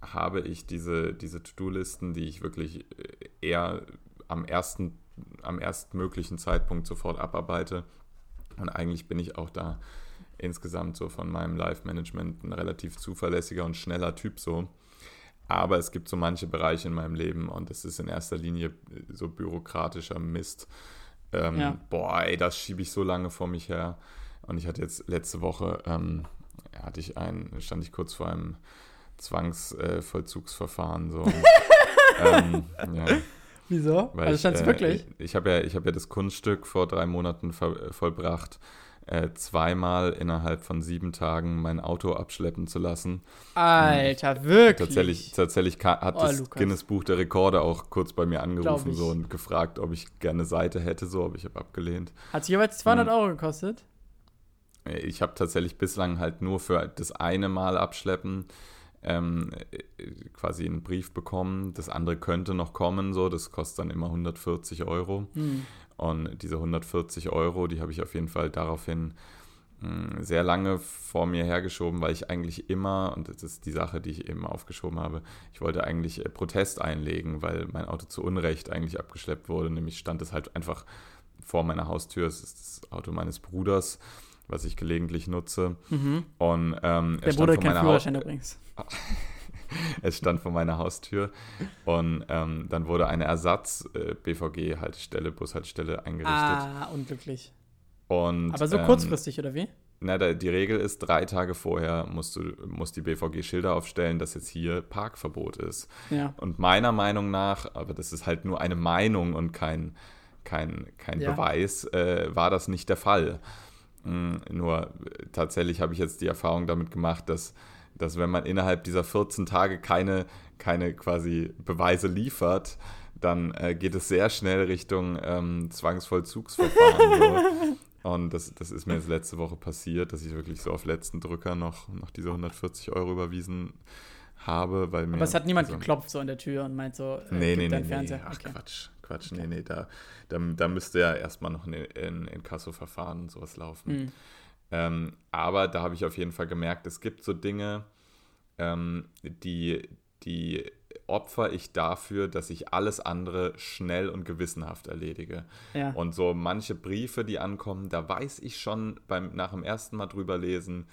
habe ich diese, diese To-Do-Listen, die ich wirklich äh, eher am ersten, am erstmöglichen Zeitpunkt sofort abarbeite. Und eigentlich bin ich auch da insgesamt so von meinem Life-Management ein relativ zuverlässiger und schneller Typ so. Aber es gibt so manche Bereiche in meinem Leben und es ist in erster Linie äh, so bürokratischer Mist. Ähm,
Ja.
Boah, ey, das schiebe ich so lange vor mich her. Und ich hatte jetzt letzte Woche, ähm, hatte ich ein, stand ich kurz vor einem Zwangsvollzugsverfahren. so. Und, ähm, ja,
Wieso?
weil
also
ich,
stand's
äh,
wirklich?
Ich, ich habe ja, ich hab ja das Kunststück vor drei Monaten äh, vollbracht, äh, zweimal innerhalb von sieben Tagen mein Auto abschleppen zu lassen.
Alter, wirklich?
Tatsächlich, tatsächlich hat
Oh,
das
Lukas.
Guinness Buch der Rekorde auch kurz bei mir angerufen so, und gefragt, ob ich gerne Seite hätte, so, aber ich habe abgelehnt.
Hat es jeweils 200
Hm.
Euro gekostet?
Äh, Ich habe tatsächlich bislang halt nur für das eine Mal abschleppen ähm, äh, quasi einen Brief bekommen. Das andere könnte noch kommen, so, das kostet dann immer 140 Euro.
Hm.
Und diese 140 Euro, die habe ich auf jeden Fall daraufhin mh, sehr lange vor mir hergeschoben, weil ich eigentlich immer, und das ist die Sache, die ich eben aufgeschoben habe, ich wollte eigentlich äh, Protest einlegen, weil mein Auto zu Unrecht eigentlich abgeschleppt wurde. Nämlich stand es halt einfach vor meiner Haustür. Es ist das Auto meines Bruders, was ich gelegentlich nutze.
Mhm.
Und ähm,
Der Bruder kennt Führerschein übrigens.
es stand vor meiner Haustür. Und ähm, dann wurde eine Ersatz-BVG-Haltestelle, Bushaltestelle eingerichtet.
Ah, unglücklich.
Und,
Aber so
ähm,
kurzfristig, oder wie?
Na, die Regel ist, drei Tage vorher musst du, muss die BVG Schilder aufstellen, dass jetzt hier Parkverbot ist.
Ja.
Und meiner Meinung nach, aber das ist halt nur eine Meinung und kein, kein, kein
Ja.
Beweis, äh, war das nicht der Fall. Mm, nur äh, tatsächlich habe ich jetzt die Erfahrung damit gemacht, dass dass wenn man innerhalb dieser 14 Tage keine, keine quasi Beweise liefert, dann äh, geht es sehr schnell Richtung ähm, Zwangsvollzugsverfahren. so. Und das, das ist mir jetzt letzte Woche passiert, dass ich wirklich so auf letzten Drücker noch, noch diese 140 Euro überwiesen habe. Weil mir,
Aber es hat niemand
also,
geklopft so an der Tür und meint so, äh,
Nee, nee, nee,
deinen
nee.
Fernseher.
Ach
Okay.
Quatsch, Quatsch, nee, nee, da, da, da müsste ja erstmal noch ein in, in Kassoverfahren und sowas laufen.
Hm.
Ähm, aber da habe ich auf jeden Fall gemerkt, es gibt so Dinge, ähm, die, die opfer ich dafür, dass ich alles andere schnell und gewissenhaft erledige.
Ja.
Und so manche Briefe, die ankommen, da weiß ich schon beim, nach dem ersten Mal drüber lesen,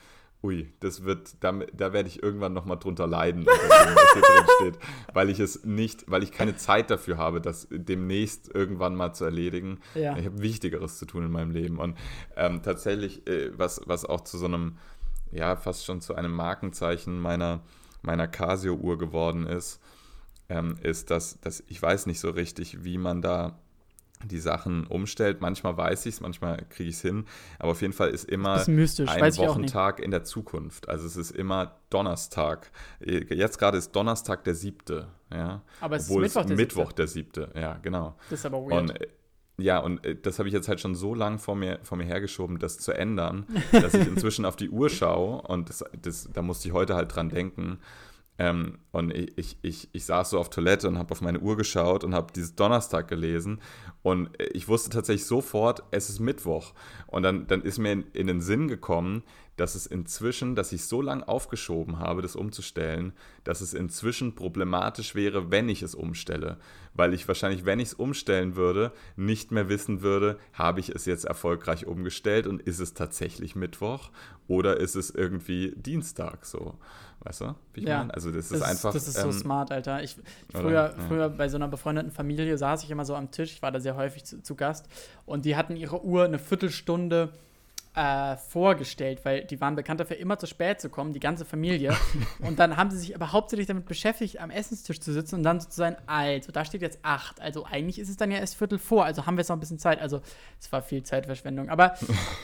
ui, das wird, da, da werde ich irgendwann nochmal drunter leiden, was hier drin steht, weil ich es nicht, weil ich keine Zeit dafür habe, das demnächst irgendwann mal zu erledigen.
Ja.
Ich habe Wichtigeres zu tun in meinem Leben. Und ähm, tatsächlich, äh, was, was auch zu so einem, ja, fast schon zu einem Markenzeichen meiner, meiner Casio-Uhr geworden ist, ähm, ist, dass, dass ich weiß nicht so richtig, wie man da die Sachen umstellt. Manchmal weiß ich es, manchmal kriege ich es hin. Aber auf jeden Fall ist immer
Bisschen mystisch,
ein. Wochentag in der Zukunft. Also es ist immer Donnerstag. Jetzt gerade ist Donnerstag der siebte. Ja?
Aber es ist
Obwohl
Mittwoch der
Mittwoch
siebte.
der siebte. Ja, genau.
Das ist aber weird.
Und äh, ja, und äh, das habe ich jetzt halt schon so lang vor mir, vor mir hergeschoben, das zu ändern, dass ich inzwischen auf die Uhr schaue und das, das, da musste ich heute halt dran denken. Ähm, und ich, ich, ich, ich saß so auf Toilette und habe auf meine Uhr geschaut und habe dieses Donnerstag gelesen. Und äh, ich wusste tatsächlich sofort, es ist Mittwoch. Und dann, dann ist mir in, in den Sinn gekommen, dass es inzwischen, dass ich so lange aufgeschoben habe, das umzustellen, dass es inzwischen problematisch wäre, wenn ich es umstelle. Weil ich wahrscheinlich, wenn ich es umstellen würde, nicht mehr wissen würde, habe ich es jetzt erfolgreich umgestellt und ist es tatsächlich Mittwoch oder ist es irgendwie Dienstag so. Weißt du, wie ich
Ja.
meine? Also das,
Das
ist einfach.
Das ist so
ähm,
smart, Alter. Ich,
oder?
früher,
Ja.
früher bei so einer befreundeten Familie saß ich immer so am Tisch. Ich war da sehr häufig zu, zu Gast. Und die hatten ihre Uhr eine Viertelstunde äh, vorgestellt, weil die waren bekannt dafür, immer zu spät zu kommen, die ganze Familie. und dann haben sie sich aber hauptsächlich damit beschäftigt, am Essenstisch zu sitzen und dann so zu sein, also da steht jetzt acht. Also eigentlich ist es dann ja erst Viertel vor, also haben wir jetzt noch ein bisschen Zeit. Also es war viel Zeitverschwendung. Aber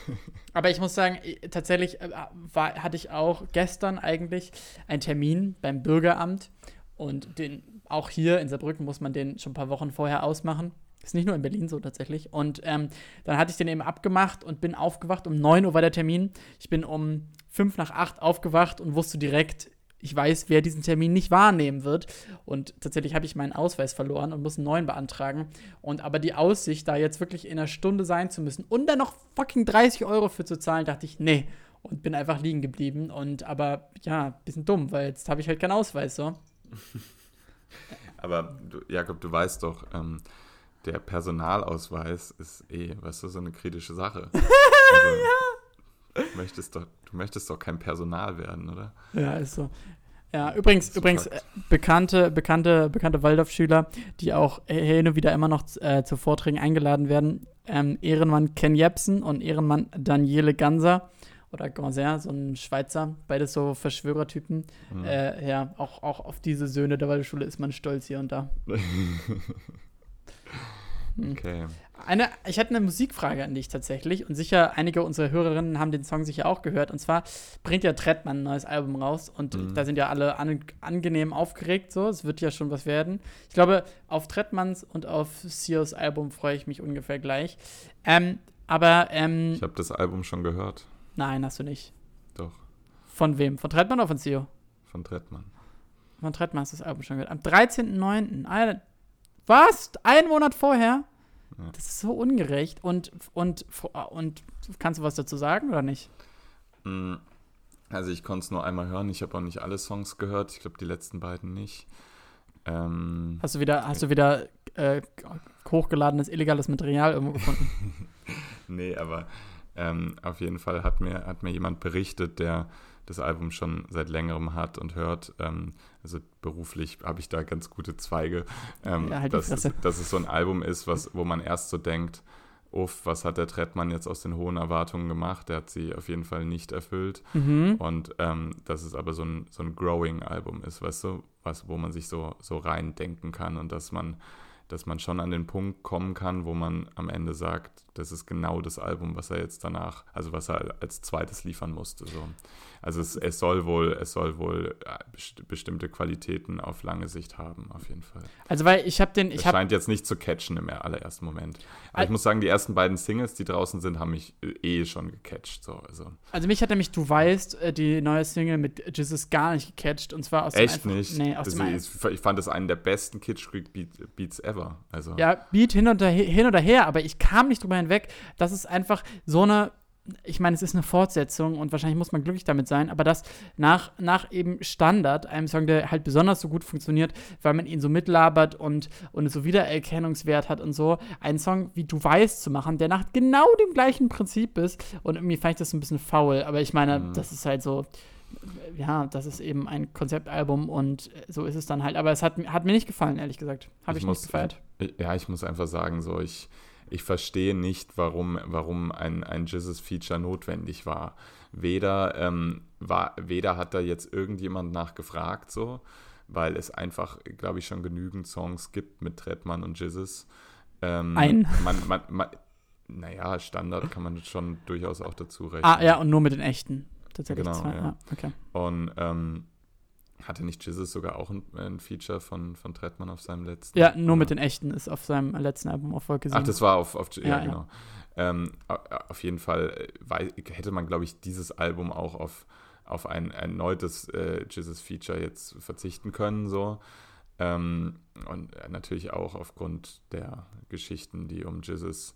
aber ich muss sagen, äh, tatsächlich äh, war, hatte ich auch gestern eigentlich einen Termin beim Bürgeramt und den auch hier in Saarbrücken muss man den schon ein paar Wochen vorher ausmachen. Ist nicht nur in Berlin so tatsächlich. Und ähm, dann hatte ich den eben abgemacht und bin aufgewacht. Um 9 Uhr war der Termin. Ich bin um 5 nach 8 aufgewacht und wusste direkt, ich weiß, wer diesen Termin nicht wahrnehmen wird. Und tatsächlich habe ich meinen Ausweis verloren und muss einen neuen beantragen. Und aber die Aussicht, da jetzt wirklich in einer Stunde sein zu müssen und dann noch fucking 30 Euro für zu zahlen, dachte ich, nee. Und bin einfach liegen geblieben. Und aber ja, bisschen dumm, weil jetzt habe ich halt keinen Ausweis, so.
Aber du, Jakob, du weißt doch, ähm, der Personalausweis ist eh, weißt du, so eine kritische Sache. Also, du, möchtest doch, du möchtest doch kein Personal werden, oder?
Ja, ist so. Ja, übrigens, übrigens äh, bekannte, bekannte, bekannte Waldorfschüler, die auch hin und wieder immer noch äh, zu Vorträgen eingeladen werden. Ähm, Ehrenmann Ken Jepsen und Ehrenmann Daniele Ganser oder Ganser, so ein Schweizer, beides so Verschwörertypen.
Mhm.
Äh, ja, auch, auch auf diese Söhne der Waldorfschule ist man stolz hier und da.
Okay.
Eine, ich hatte eine Musikfrage an dich tatsächlich und sicher einige unserer Hörerinnen haben den Song sicher auch gehört. Und zwar bringt ja Trettmann ein neues Album raus und
Mhm.
da sind ja alle an, angenehm aufgeregt. So, es wird ja schon was werden. Ich glaube, auf Trettmanns und auf Sios Album freue ich mich ungefähr gleich. Ähm, aber ähm,
Ich habe das Album schon gehört.
nein, hast du nicht.
Doch,
Von wem? Von Trettmann oder von Sio?
von Trettmann.
Von Trettmann hast du das Album schon gehört. Am 13.09. Alter, Was? Einen Monat vorher?
Ja.
Das ist so ungerecht. Und, und, und kannst du was dazu sagen oder nicht?
Mm, Also ich konnte es nur einmal hören. Ich habe auch nicht alle Songs gehört. Ich glaube, die letzten beiden nicht. Ähm,
Hast du wieder, hast du wieder äh, hochgeladenes illegales Material irgendwo gefunden?
nee, aber ähm, auf jeden Fall hat mir, hat mir jemand berichtet, der das Album schon seit längerem hat und hört. Ähm, also beruflich habe ich da ganz gute Zweige. Ähm,
Ja, halt
dass, es, dass es so ein Album ist, was, wo man erst so denkt, uff, was hat der Trettmann jetzt aus den hohen Erwartungen gemacht? Der hat sie auf jeden Fall nicht erfüllt.
mhm.
Und ähm, dass es aber so ein, so ein Growing-Album ist, weißt du, was, wo man sich so, so reindenken kann und dass man, dass man schon an den Punkt kommen kann, wo man am Ende sagt, das ist genau das Album, was er jetzt danach, also was er als zweites liefern musste. So. Also es, es soll wohl, es soll wohl äh, best bestimmte Qualitäten auf lange Sicht haben, auf jeden Fall.
Also, weil ich habe den, ich
Es
habe
scheint jetzt nicht zu catchen im allerersten Moment. Aber
Al-
ich muss sagen, die ersten beiden Singles, die draußen sind, haben mich äh, eh schon gecatcht. So. Also,
Also mich hat nämlich Du weißt, äh, die neue Single mit Jesus gar nicht gecatcht. Und zwar aus dem
echt
einfach,
nicht.
Nee, aus
das
dem
ist, ich fand das einen der besten Kitschkrieg Beat, Beats ever. Also,
Ja, Beat hin und, her, hin oder her, aber ich kam nicht drüber hinweg, dass es einfach so eine, ich meine, es ist eine Fortsetzung und wahrscheinlich muss man glücklich damit sein, aber dass nach, nach eben Standard, einem Song, der halt besonders so gut funktioniert, weil man ihn so mitlabert und, und so Wiedererkennungswert hat und so, einen Song wie Du weißt zu machen, der nach genau dem gleichen Prinzip ist und irgendwie fand ich das ein bisschen faul, aber ich meine,
Mhm.
das ist halt so, ja, das ist eben ein Konzeptalbum und so ist es dann halt. Aber es hat, hat mir nicht gefallen, ehrlich gesagt. Habe ich,
muss,
nicht gefeiert.
Ich, ja, ich muss einfach sagen, so ich, ich verstehe nicht, warum, warum ein, ein Jizzes-Feature notwendig war. Weder, ähm, war. weder hat da jetzt irgendjemand nachgefragt, so, weil es einfach, glaube ich, schon genügend Songs gibt mit Trettmann und Jizzes. Ähm,
Ein.
Man, man, man, naja, Standard kann man schon durchaus auch dazu rechnen.
Ah, ja, und nur mit den echten. Tatsächlich
Genau,
zwei.
ja.
Ja. okay.
Und ähm, hatte nicht Jizzes sogar auch ein, ein Feature von, von Trettmann auf seinem letzten?
Ja, nur mit
Oder?
den echten ist auf seinem letzten Album auf Wolke 7.
Ach, das war auf, auf ja,
Ja, ja.
genau. Ähm, au- auf jeden Fall äh, hätte man, glaube ich, dieses Album auch auf, auf ein erneutes äh, Jesus-Feature jetzt verzichten können, so. Ähm, und äh, natürlich auch aufgrund der Geschichten, die um Jesus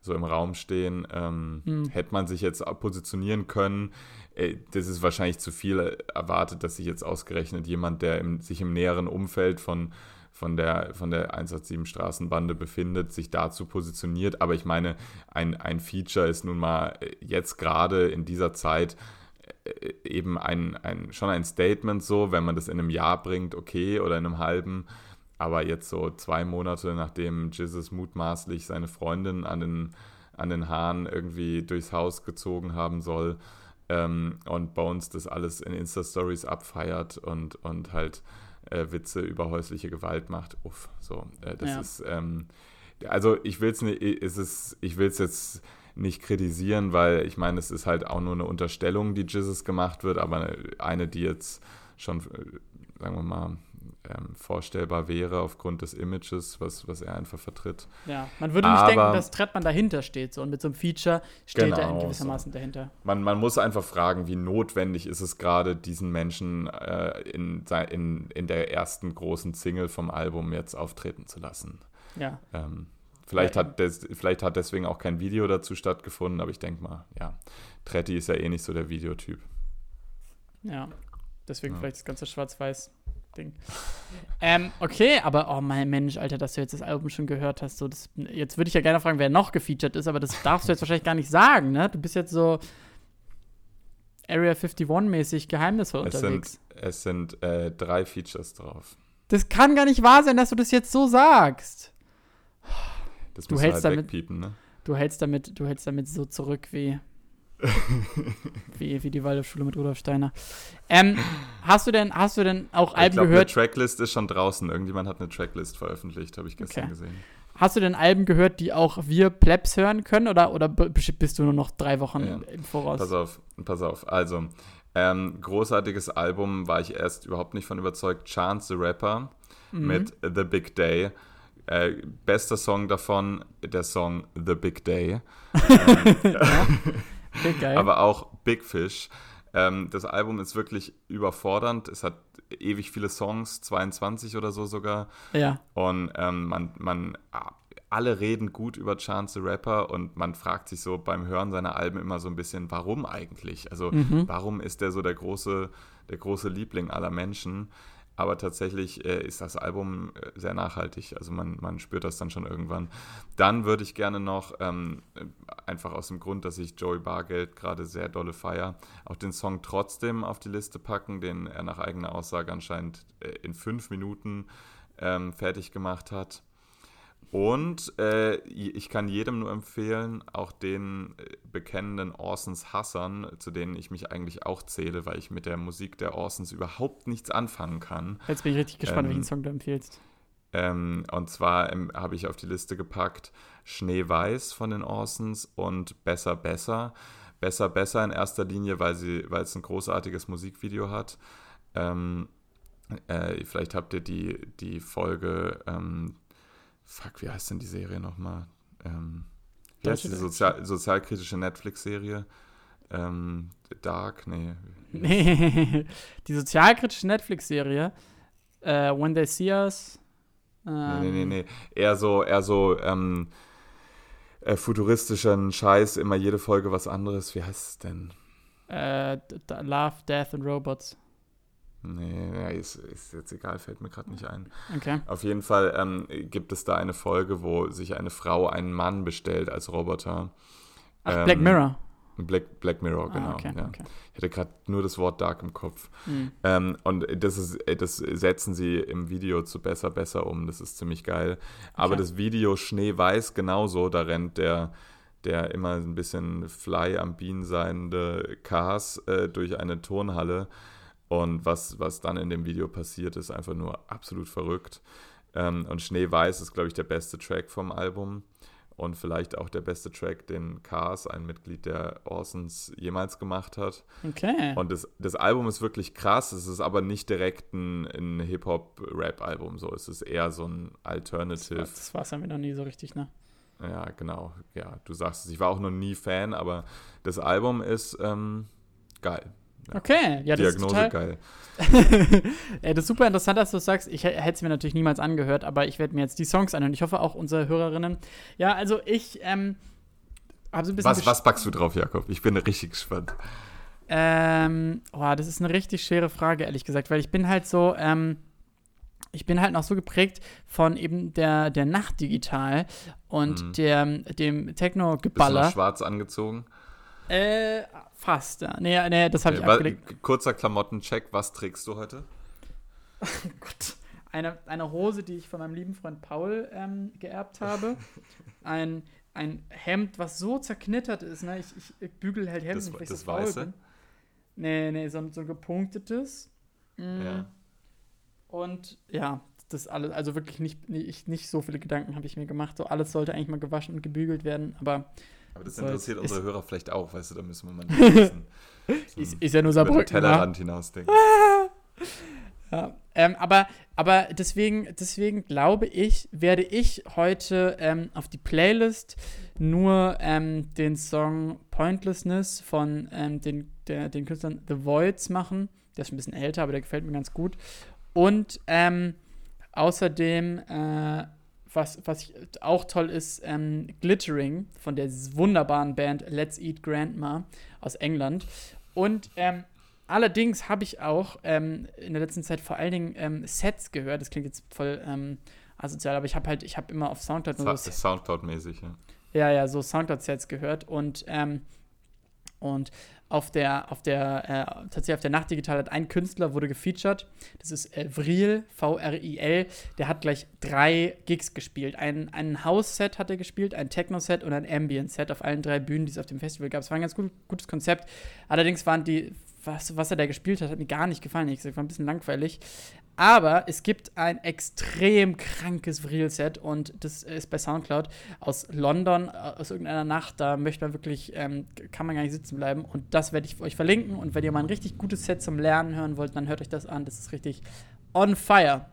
so im Raum stehen, ähm,
Hm.
hätte man sich jetzt positionieren können. Äh, das ist wahrscheinlich zu viel erwartet, dass sich jetzt ausgerechnet jemand, der im, sich im näheren Umfeld von von der, von der 187 Straßenbande befindet, sich dazu positioniert. Aber ich meine, ein, ein Feature ist nun mal äh, jetzt gerade in dieser Zeit äh, eben ein, ein, schon ein Statement so, wenn man das in einem Jahr bringt, okay, oder in einem halben. Aber jetzt so zwei Monate, nachdem Jesus mutmaßlich seine Freundin an den, an den Haaren irgendwie durchs Haus gezogen haben soll ähm, und Bones das alles in Insta-Stories abfeiert und, und halt äh, Witze über häusliche Gewalt macht. Uff, so. Äh, das
Ja.
ist, ähm, also ich will es nicht, ist es, ich will es jetzt nicht kritisieren, weil ich meine, es ist halt auch nur eine Unterstellung, die Jesus gemacht wird, aber eine, die jetzt schon, äh, sagen wir mal, ähm, vorstellbar wäre aufgrund des Images, was, was er einfach vertritt.
Ja, man würde nicht
Aber-
denken, dass Trettmann dahinter steht. So. Und mit so einem Feature steht er in
Genau,
gewissermaßen dahinter.
Man, man muss einfach fragen, wie notwendig ist es gerade, diesen Menschen äh, in, in, in der ersten großen Single vom Album jetzt auftreten zu lassen.
Ja.
Ähm, vielleicht, hat des, vielleicht hat deswegen auch kein Video dazu stattgefunden, aber ich denke mal, ja, Tretti ist ja eh nicht so der Videotyp.
Ja. Deswegen
Ja.
vielleicht das ganze Schwarz-Weiß-Ding. ähm, okay, aber oh mein Mensch, Alter, dass du jetzt das Album schon gehört hast. So, das, jetzt würde ich ja gerne fragen, wer noch gefeatured ist, aber das darfst du jetzt wahrscheinlich gar nicht sagen, ne? Du bist jetzt so Area 51-mäßig geheimnisvoll
Es
unterwegs.
sind, es sind äh, drei Features drauf.
Das kann gar nicht wahr sein, dass du das jetzt so sagst.
Das
Du
musst
hältst
du halt
damit-
wegpiepen, ne?
Du hältst damit, du hältst damit so zurück wie, wie, wie die Waldorfschule mit Rudolf Steiner. Ähm, hast du denn, hast du denn auch
Ich
Alben
glaube, eine
gehört?
Tracklist ist schon draußen. Irgendjemand hat eine Tracklist veröffentlicht, habe ich gestern
Okay.
gesehen.
Hast du denn Alben gehört, die auch wir Plebs hören können? Oder, oder bist du nur noch drei Wochen
Ja.
im Voraus?
Pass auf, pass auf. Also, ähm, großartiges Album, war ich erst überhaupt nicht von überzeugt. Chance the Rapper
Mhm.
mit The Big Day. Äh, bester Song davon, der Song The Big Day.
Okay, geil.
Aber auch Big Fish. Ähm, das Album ist wirklich überfordernd. Es hat ewig viele Songs, 22 oder so sogar.
ja.
Und ähm, man, man, alle reden gut über Chance the Rapper und man fragt sich so beim Hören seiner Alben immer so ein bisschen, warum eigentlich? Also
Mhm.
warum ist der so der große, der große Liebling aller Menschen? Aber tatsächlich äh, ist das Album äh, sehr nachhaltig. Also man, man spürt das dann schon irgendwann. Dann würde ich gerne noch, ähm, äh, einfach aus dem Grund, dass ich Joey Bargeld gerade sehr dolle feier, auch den Song trotzdem auf die Liste packen, den er nach eigener Aussage anscheinend äh, in fünf Minuten ähm, fertig gemacht hat. Und äh, ich kann jedem nur empfehlen, auch den äh, bekennenden Orsons Hassern, zu denen ich mich eigentlich auch zähle, weil ich mit der Musik der Orsons überhaupt nichts anfangen kann.
Jetzt bin ich richtig gespannt,
Ähm,
welchen Song du empfiehlst.
Ähm, und zwar ähm, habe ich auf die Liste gepackt Schneeweiß von den Orsons und Besser Besser. Besser, besser in erster Linie, weil, sie, weil es ein großartiges Musikvideo hat. Ähm, äh, vielleicht habt ihr die, die Folge, ähm, fuck, wie heißt denn die Serie nochmal? Ähm, wie heißt die Sozial sozialkritische Netflix-Serie? Ähm, Dark? Nee.
Nee, die sozialkritische Netflix-Serie, äh, When They See Us.
Nee, nee, nee, nee. Eher so, eher so ähm, äh, futuristischen Scheiß, immer jede Folge was anderes. Wie heißt es denn?
Äh, Love, Death and Robots.
Nee, ja, ist, ist, jetzt egal, fällt mir gerade nicht ein.
Okay.
Auf jeden Fall ähm, gibt es da eine Folge, wo sich eine Frau einen Mann bestellt als Roboter.
Ach, ähm, Black Mirror.
Black, Black Mirror,
Ah,
genau.
okay,
ja.
okay.
Ich hatte gerade nur das Wort Dark im Kopf.
Hm.
Ähm, und das, ist, das setzen sie im Video zu Besser, Besser um. Das ist ziemlich geil. Aber das Video Schneeweiß genauso, da rennt der, der immer ein bisschen fly am Bienen seiende Cars äh, durch eine Turnhalle. Und was, was dann in dem Video passiert, ist einfach nur absolut verrückt. Ähm, und Schneeweiß ist, glaube ich, der beste Track vom Album. Und vielleicht auch der beste Track, den Cars, ein Mitglied der Orsons, jemals gemacht hat.
Okay.
Und das, das Album ist wirklich krass. Es ist aber nicht direkt ein, ein Hip-Hop-Rap-Album. So. Es ist eher so ein Alternative.
das war es ja mir noch nie so richtig, ne?
Ja, genau. Ja, du sagst es. Ich war auch noch nie Fan, aber das Album ist ähm, geil.
Okay, ja, das
Diagnose
ist total,
geil.
Ey, das ist super interessant, dass du das sagst. Ich hä- hätte es mir natürlich niemals angehört, aber ich werde mir jetzt die Songs anhören. Ich hoffe auch unsere Hörerinnen. Ja, also ich ähm, habe so ein bisschen.
Was, was packst du drauf, Jakob? Ich bin richtig gespannt.
Ähm, oh, das ist eine richtig schwere Frage, ehrlich gesagt, weil ich bin halt so, ähm, ich bin halt noch so geprägt von eben der, der Nacht digital und
Mhm.
der, dem
Bist du
Techno-Geballer.
noch schwarz angezogen?
Äh, fast, ja. Nee, nee, das habe ich
Okay, wa-
abgelegt.
Kurzer Klamottencheck. Was trägst du heute?
Gott. Eine, eine Hose, die ich von meinem lieben Freund Paul ähm, geerbt habe. Ein, ein Hemd, was so zerknittert ist, ne? Ich, ich, ich bügel halt Hemden,
Das-
weil ich
das
so faul
Weiße?
bin. Nee, nee, so, so ein gepunktetes. Mm.
Ja.
Und ja, das alles, also wirklich nicht, nicht, nicht so viele Gedanken habe ich mir gemacht. So alles sollte eigentlich mal gewaschen und gebügelt werden, aber
Aber das
So,
interessiert
ist-
unsere Hörer vielleicht auch, weißt du, da müssen wir mal nicht wissen.
ist, ist ja nur
Über den
Saarbrücken.
Tellerrand hinausdenken.
Ja, ähm, aber, aber deswegen, deswegen glaube ich, werde ich heute ähm, auf die Playlist nur ähm, den Song Pointlessness von ähm, den, der, den Künstlern The Voids machen. Der ist ein bisschen älter, aber der gefällt mir ganz gut. Und ähm, außerdem, äh, was, was auch toll ist, ähm, Glittering von der wunderbaren Band Let's Eat Grandma aus England. Und ähm, allerdings habe ich auch ähm, in der letzten Zeit vor allen Dingen ähm, Sets gehört. Das klingt jetzt voll ähm, asozial, aber ich habe halt, ich habe immer auf Soundcloud nur so
Soundcloud-mäßig, ja.
ja, ja, so Soundcloud-Sets gehört und, ähm, und auf der, auf der, äh, tatsächlich auf der Nacht Digital hat ein Künstler wurde gefeatured. Das ist äh, Vril, V-R-I-L. Der hat gleich drei Gigs gespielt. Ein, ein House-Set hat er gespielt, ein Techno-Set und ein Ambient-Set auf allen drei Bühnen, die es auf dem Festival gab. Es war ein ganz gut, gutes Konzept. Allerdings waren die, was, was er da gespielt hat, hat mir gar nicht gefallen. Ich war ein bisschen langweilig. Aber es gibt ein extrem krankes Vril-Set und das ist bei Soundcloud aus London, äh, aus irgendeiner Nacht. Da möchte man wirklich, ähm, kann man gar nicht sitzen bleiben. Und das werde ich euch verlinken. Und wenn ihr mal ein richtig gutes Set zum Lernen hören wollt, dann hört euch das an. Das ist richtig on fire.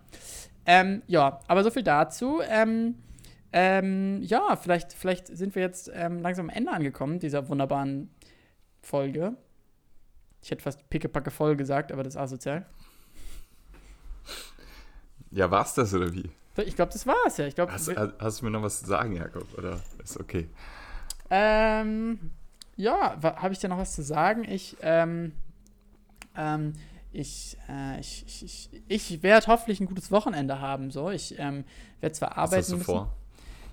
Ähm, ja, aber so viel dazu. Ähm, ähm, ja, vielleicht, vielleicht sind wir jetzt ähm, langsam am Ende angekommen dieser wunderbaren Folge. Ich hätte fast pickepacke voll gesagt, aber das ist asozial.
Ja, war's das oder wie?
Ich glaube, das war's ja. Ich glaube,
Hast, hast, du mir noch was zu sagen, Jakob? Oder ist okay?
ähm, ja, habe ich dir noch was zu sagen? Ich, ähm, ähm, ich, äh, ich, ich, ich, ich werde hoffentlich ein gutes Wochenende haben. So, ich ähm, werde zwar
Was
arbeiten
hast du
müssen.
vor?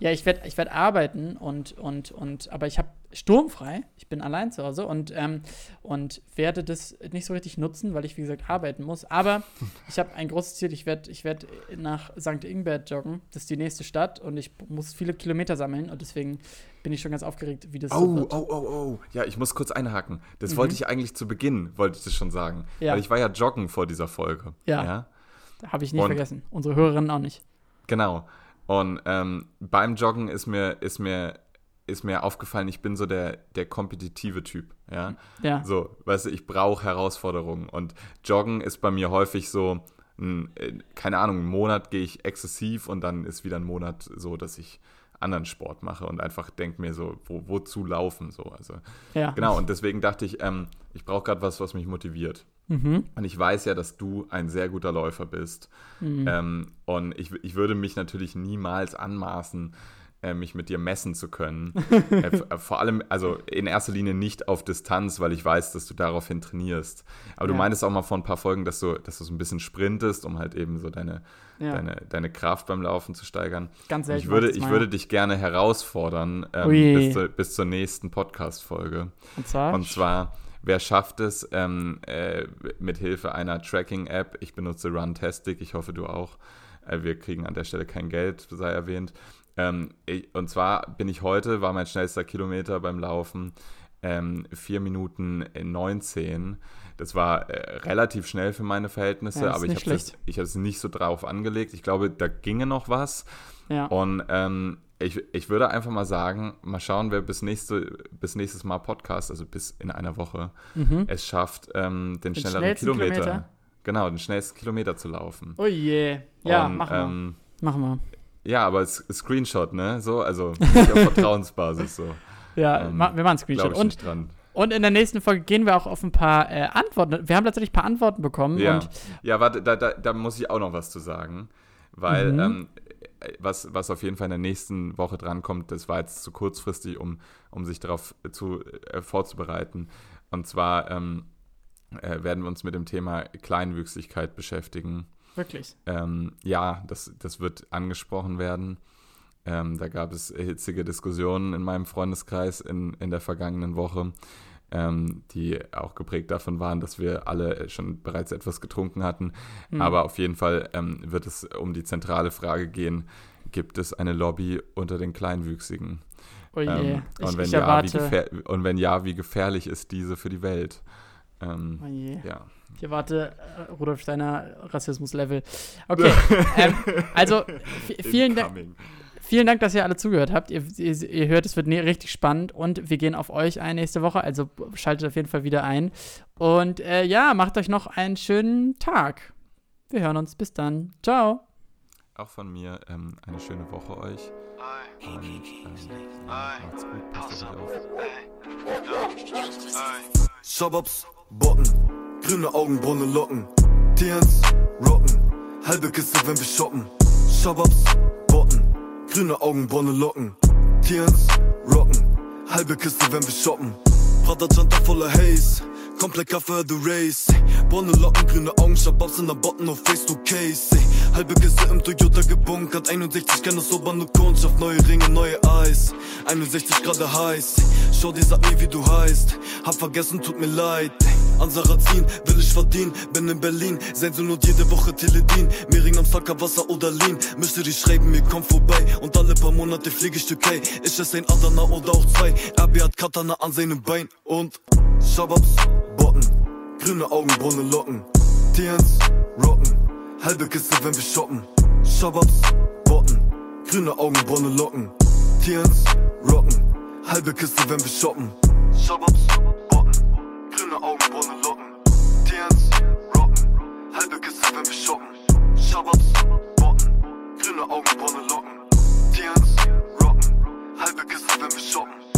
Ja, ich werde ich werd arbeiten und, und, und, aber ich habe sturmfrei. Ich bin allein zu Hause und, ähm, und werde das nicht so richtig nutzen, weil ich, wie gesagt, arbeiten muss. Aber ich habe ein großes Ziel. Ich werde ich werd nach St. Ingbert joggen. Das ist die nächste Stadt und ich muss viele Kilometer sammeln und deswegen bin ich schon ganz aufgeregt, wie das so
Oh,
wird.
oh, oh, oh. Ja, ich muss kurz einhaken. Das
Mhm.
wollte ich eigentlich zu Beginn, wollte ich das schon sagen.
Ja.
Weil ich war ja joggen vor dieser Folge.
Ja. Habe ich nicht
Und-
vergessen. Unsere Hörerinnen auch nicht.
Genau. Und ähm, beim Joggen ist mir, ist mir ist mir aufgefallen, ich bin so der, der kompetitive Typ, ja.
Ja.
So, weißt du, ich brauche Herausforderungen und Joggen ist bei mir häufig so, ein, äh, keine Ahnung, einen Monat gehe ich exzessiv und dann ist wieder ein Monat so, dass ich anderen Sport mache und einfach denke mir so, wo, wozu laufen so. Also
Ja.
genau, und deswegen dachte ich, ähm, ich brauche gerade was, was mich motiviert.
Mhm.
Und ich weiß ja, dass du ein sehr guter Läufer bist.
Mhm.
Ähm, und ich, ich würde mich natürlich niemals anmaßen, äh, mich mit dir messen zu können. äh, äh, vor allem, also in erster Linie nicht auf Distanz, weil ich weiß, dass du daraufhin trainierst. Aber du
Ja.
meintest auch mal vor ein paar Folgen, dass du, dass du so ein bisschen sprintest, um halt eben so deine,
Ja.
deine, deine Kraft beim Laufen zu steigern.
Ganz selten.
Ich würde, ich würde dich gerne herausfordern ähm, bis, zur, bis zur nächsten Podcast-Folge.
Und zwar?
Und zwar, wer schafft es ähm, äh, mit Hilfe einer Tracking-App? Ich benutze Runtastic, ich hoffe du auch. Äh, wir kriegen an der Stelle kein Geld, sei erwähnt. Ähm, ich, und zwar bin ich heute, war mein schnellster Kilometer beim Laufen, ähm, 4 Minuten 19. Das war äh, relativ schnell für meine Verhältnisse,
Ja,
aber ich habe es
schlecht.
ich hab's nicht so drauf angelegt. Ich glaube, da ginge noch was.
ja.
Und ähm, ich, ich würde einfach mal sagen, mal schauen, wer bis, nächste, bis nächstes Mal Podcast, also bis in einer Woche,
Mhm.
es schafft, ähm, den, schnelleren
schnellsten
Kilometer,
Kilometer?
Genau, den schnellsten Kilometer zu laufen.
Oh je. Ja,
Und,
machen wir.
ähm,
machen wir.
Ja, aber es Screenshot, ne? So, also auf Vertrauensbasis so.
Ja,
ähm,
wir machen einen Screenshot. Und,
nicht dran.
und in der nächsten Folge gehen wir auch auf ein paar äh, Antworten. Wir haben tatsächlich ein paar Antworten bekommen.
Ja, ja warte, da, da, da muss ich auch noch was zu sagen. Weil
Mhm.
ähm, was, was auf jeden Fall in der nächsten Woche drankommt, das war jetzt zu kurzfristig, um, um sich darauf zu, äh, vorzubereiten. Und zwar ähm, äh, werden wir uns mit dem Thema Kleinwüchsigkeit beschäftigen.
Wirklich.
Ähm, ja, das, das wird angesprochen werden. Ähm, da gab es hitzige Diskussionen in meinem Freundeskreis in, in der vergangenen Woche, ähm, die auch geprägt davon waren, dass wir alle schon bereits etwas getrunken hatten.
Hm.
Aber auf jeden Fall ähm, wird es um die zentrale Frage gehen, gibt es eine Lobby unter den Kleinwüchsigen?
Oh je.
Ähm,
ich,
und, wenn ja, wie
erwarte.
und wenn ja, wie gefährlich ist diese für die Welt? Ähm,
Oh je.
ja.
Ich erwarte äh, Rudolf Steiner Rassismus-Level. Okay. ähm, also, vielen Dank. Vielen Dank, dass ihr alle zugehört habt. Ihr, ihr, ihr hört, es wird ne richtig spannend und wir gehen auf euch ein nächste Woche. Also schaltet auf jeden Fall wieder ein. Und äh, ja, macht euch noch einen schönen Tag. Wir hören uns. Bis dann. Ciao.
Auch von mir ähm, eine schöne Woche euch. Und ähm, macht's gut, passt auf euch auf.
Shababs, Botten, grüne Augenbraune Locken, Tians, Rocken, halbe Kiste, wenn wir shoppen. Shababs, Botten, grüne Augenbraune Locken, Tians, Rocken, halbe Kiste, wenn wir shoppen. Prada Janta voller Haze, komplett Kaffee, the Race. Braune Locken, grüne Augen, Shababs in der Botten auf Face to Case. Halbe Kiste im Toyota gebunkert, 61 kennt das Ober Kundschaft, neue Ringe, neue Eis. 61 Grad heiß, schau dir, sag mir wie du heißt. Hab vergessen, tut mir leid. An Sarazin will ich verdienen, bin in Berlin, Sensor und jede Woche Teledin. Mehring am Sacker, Wasser oder Lean. Müsste die schreiben, mir komm vorbei. Und alle paar Monate fliege ich Türkei. Ich esse ein Adana oder auch zwei. RB hat Katana an seinem Bein. Und Shababs, Botten, grüne Augenbraune Locken. Tians, Rocken, Halbe Kiste, wenn wir shoppen. Shabbats, Botten, grüne Augen, braune Locken. Tierens, Rocken. Halbe Kiste, wenn wir shoppen. Shabbats, Botten, grüne Augen, braune Locken. Tierens, Rocken. Halbe Kiste, wenn wir shoppen. Shabbats, Botten, grüne Augen, braune Locken. Tierens, Rocken. Halbe Kiste, wenn wir shoppen.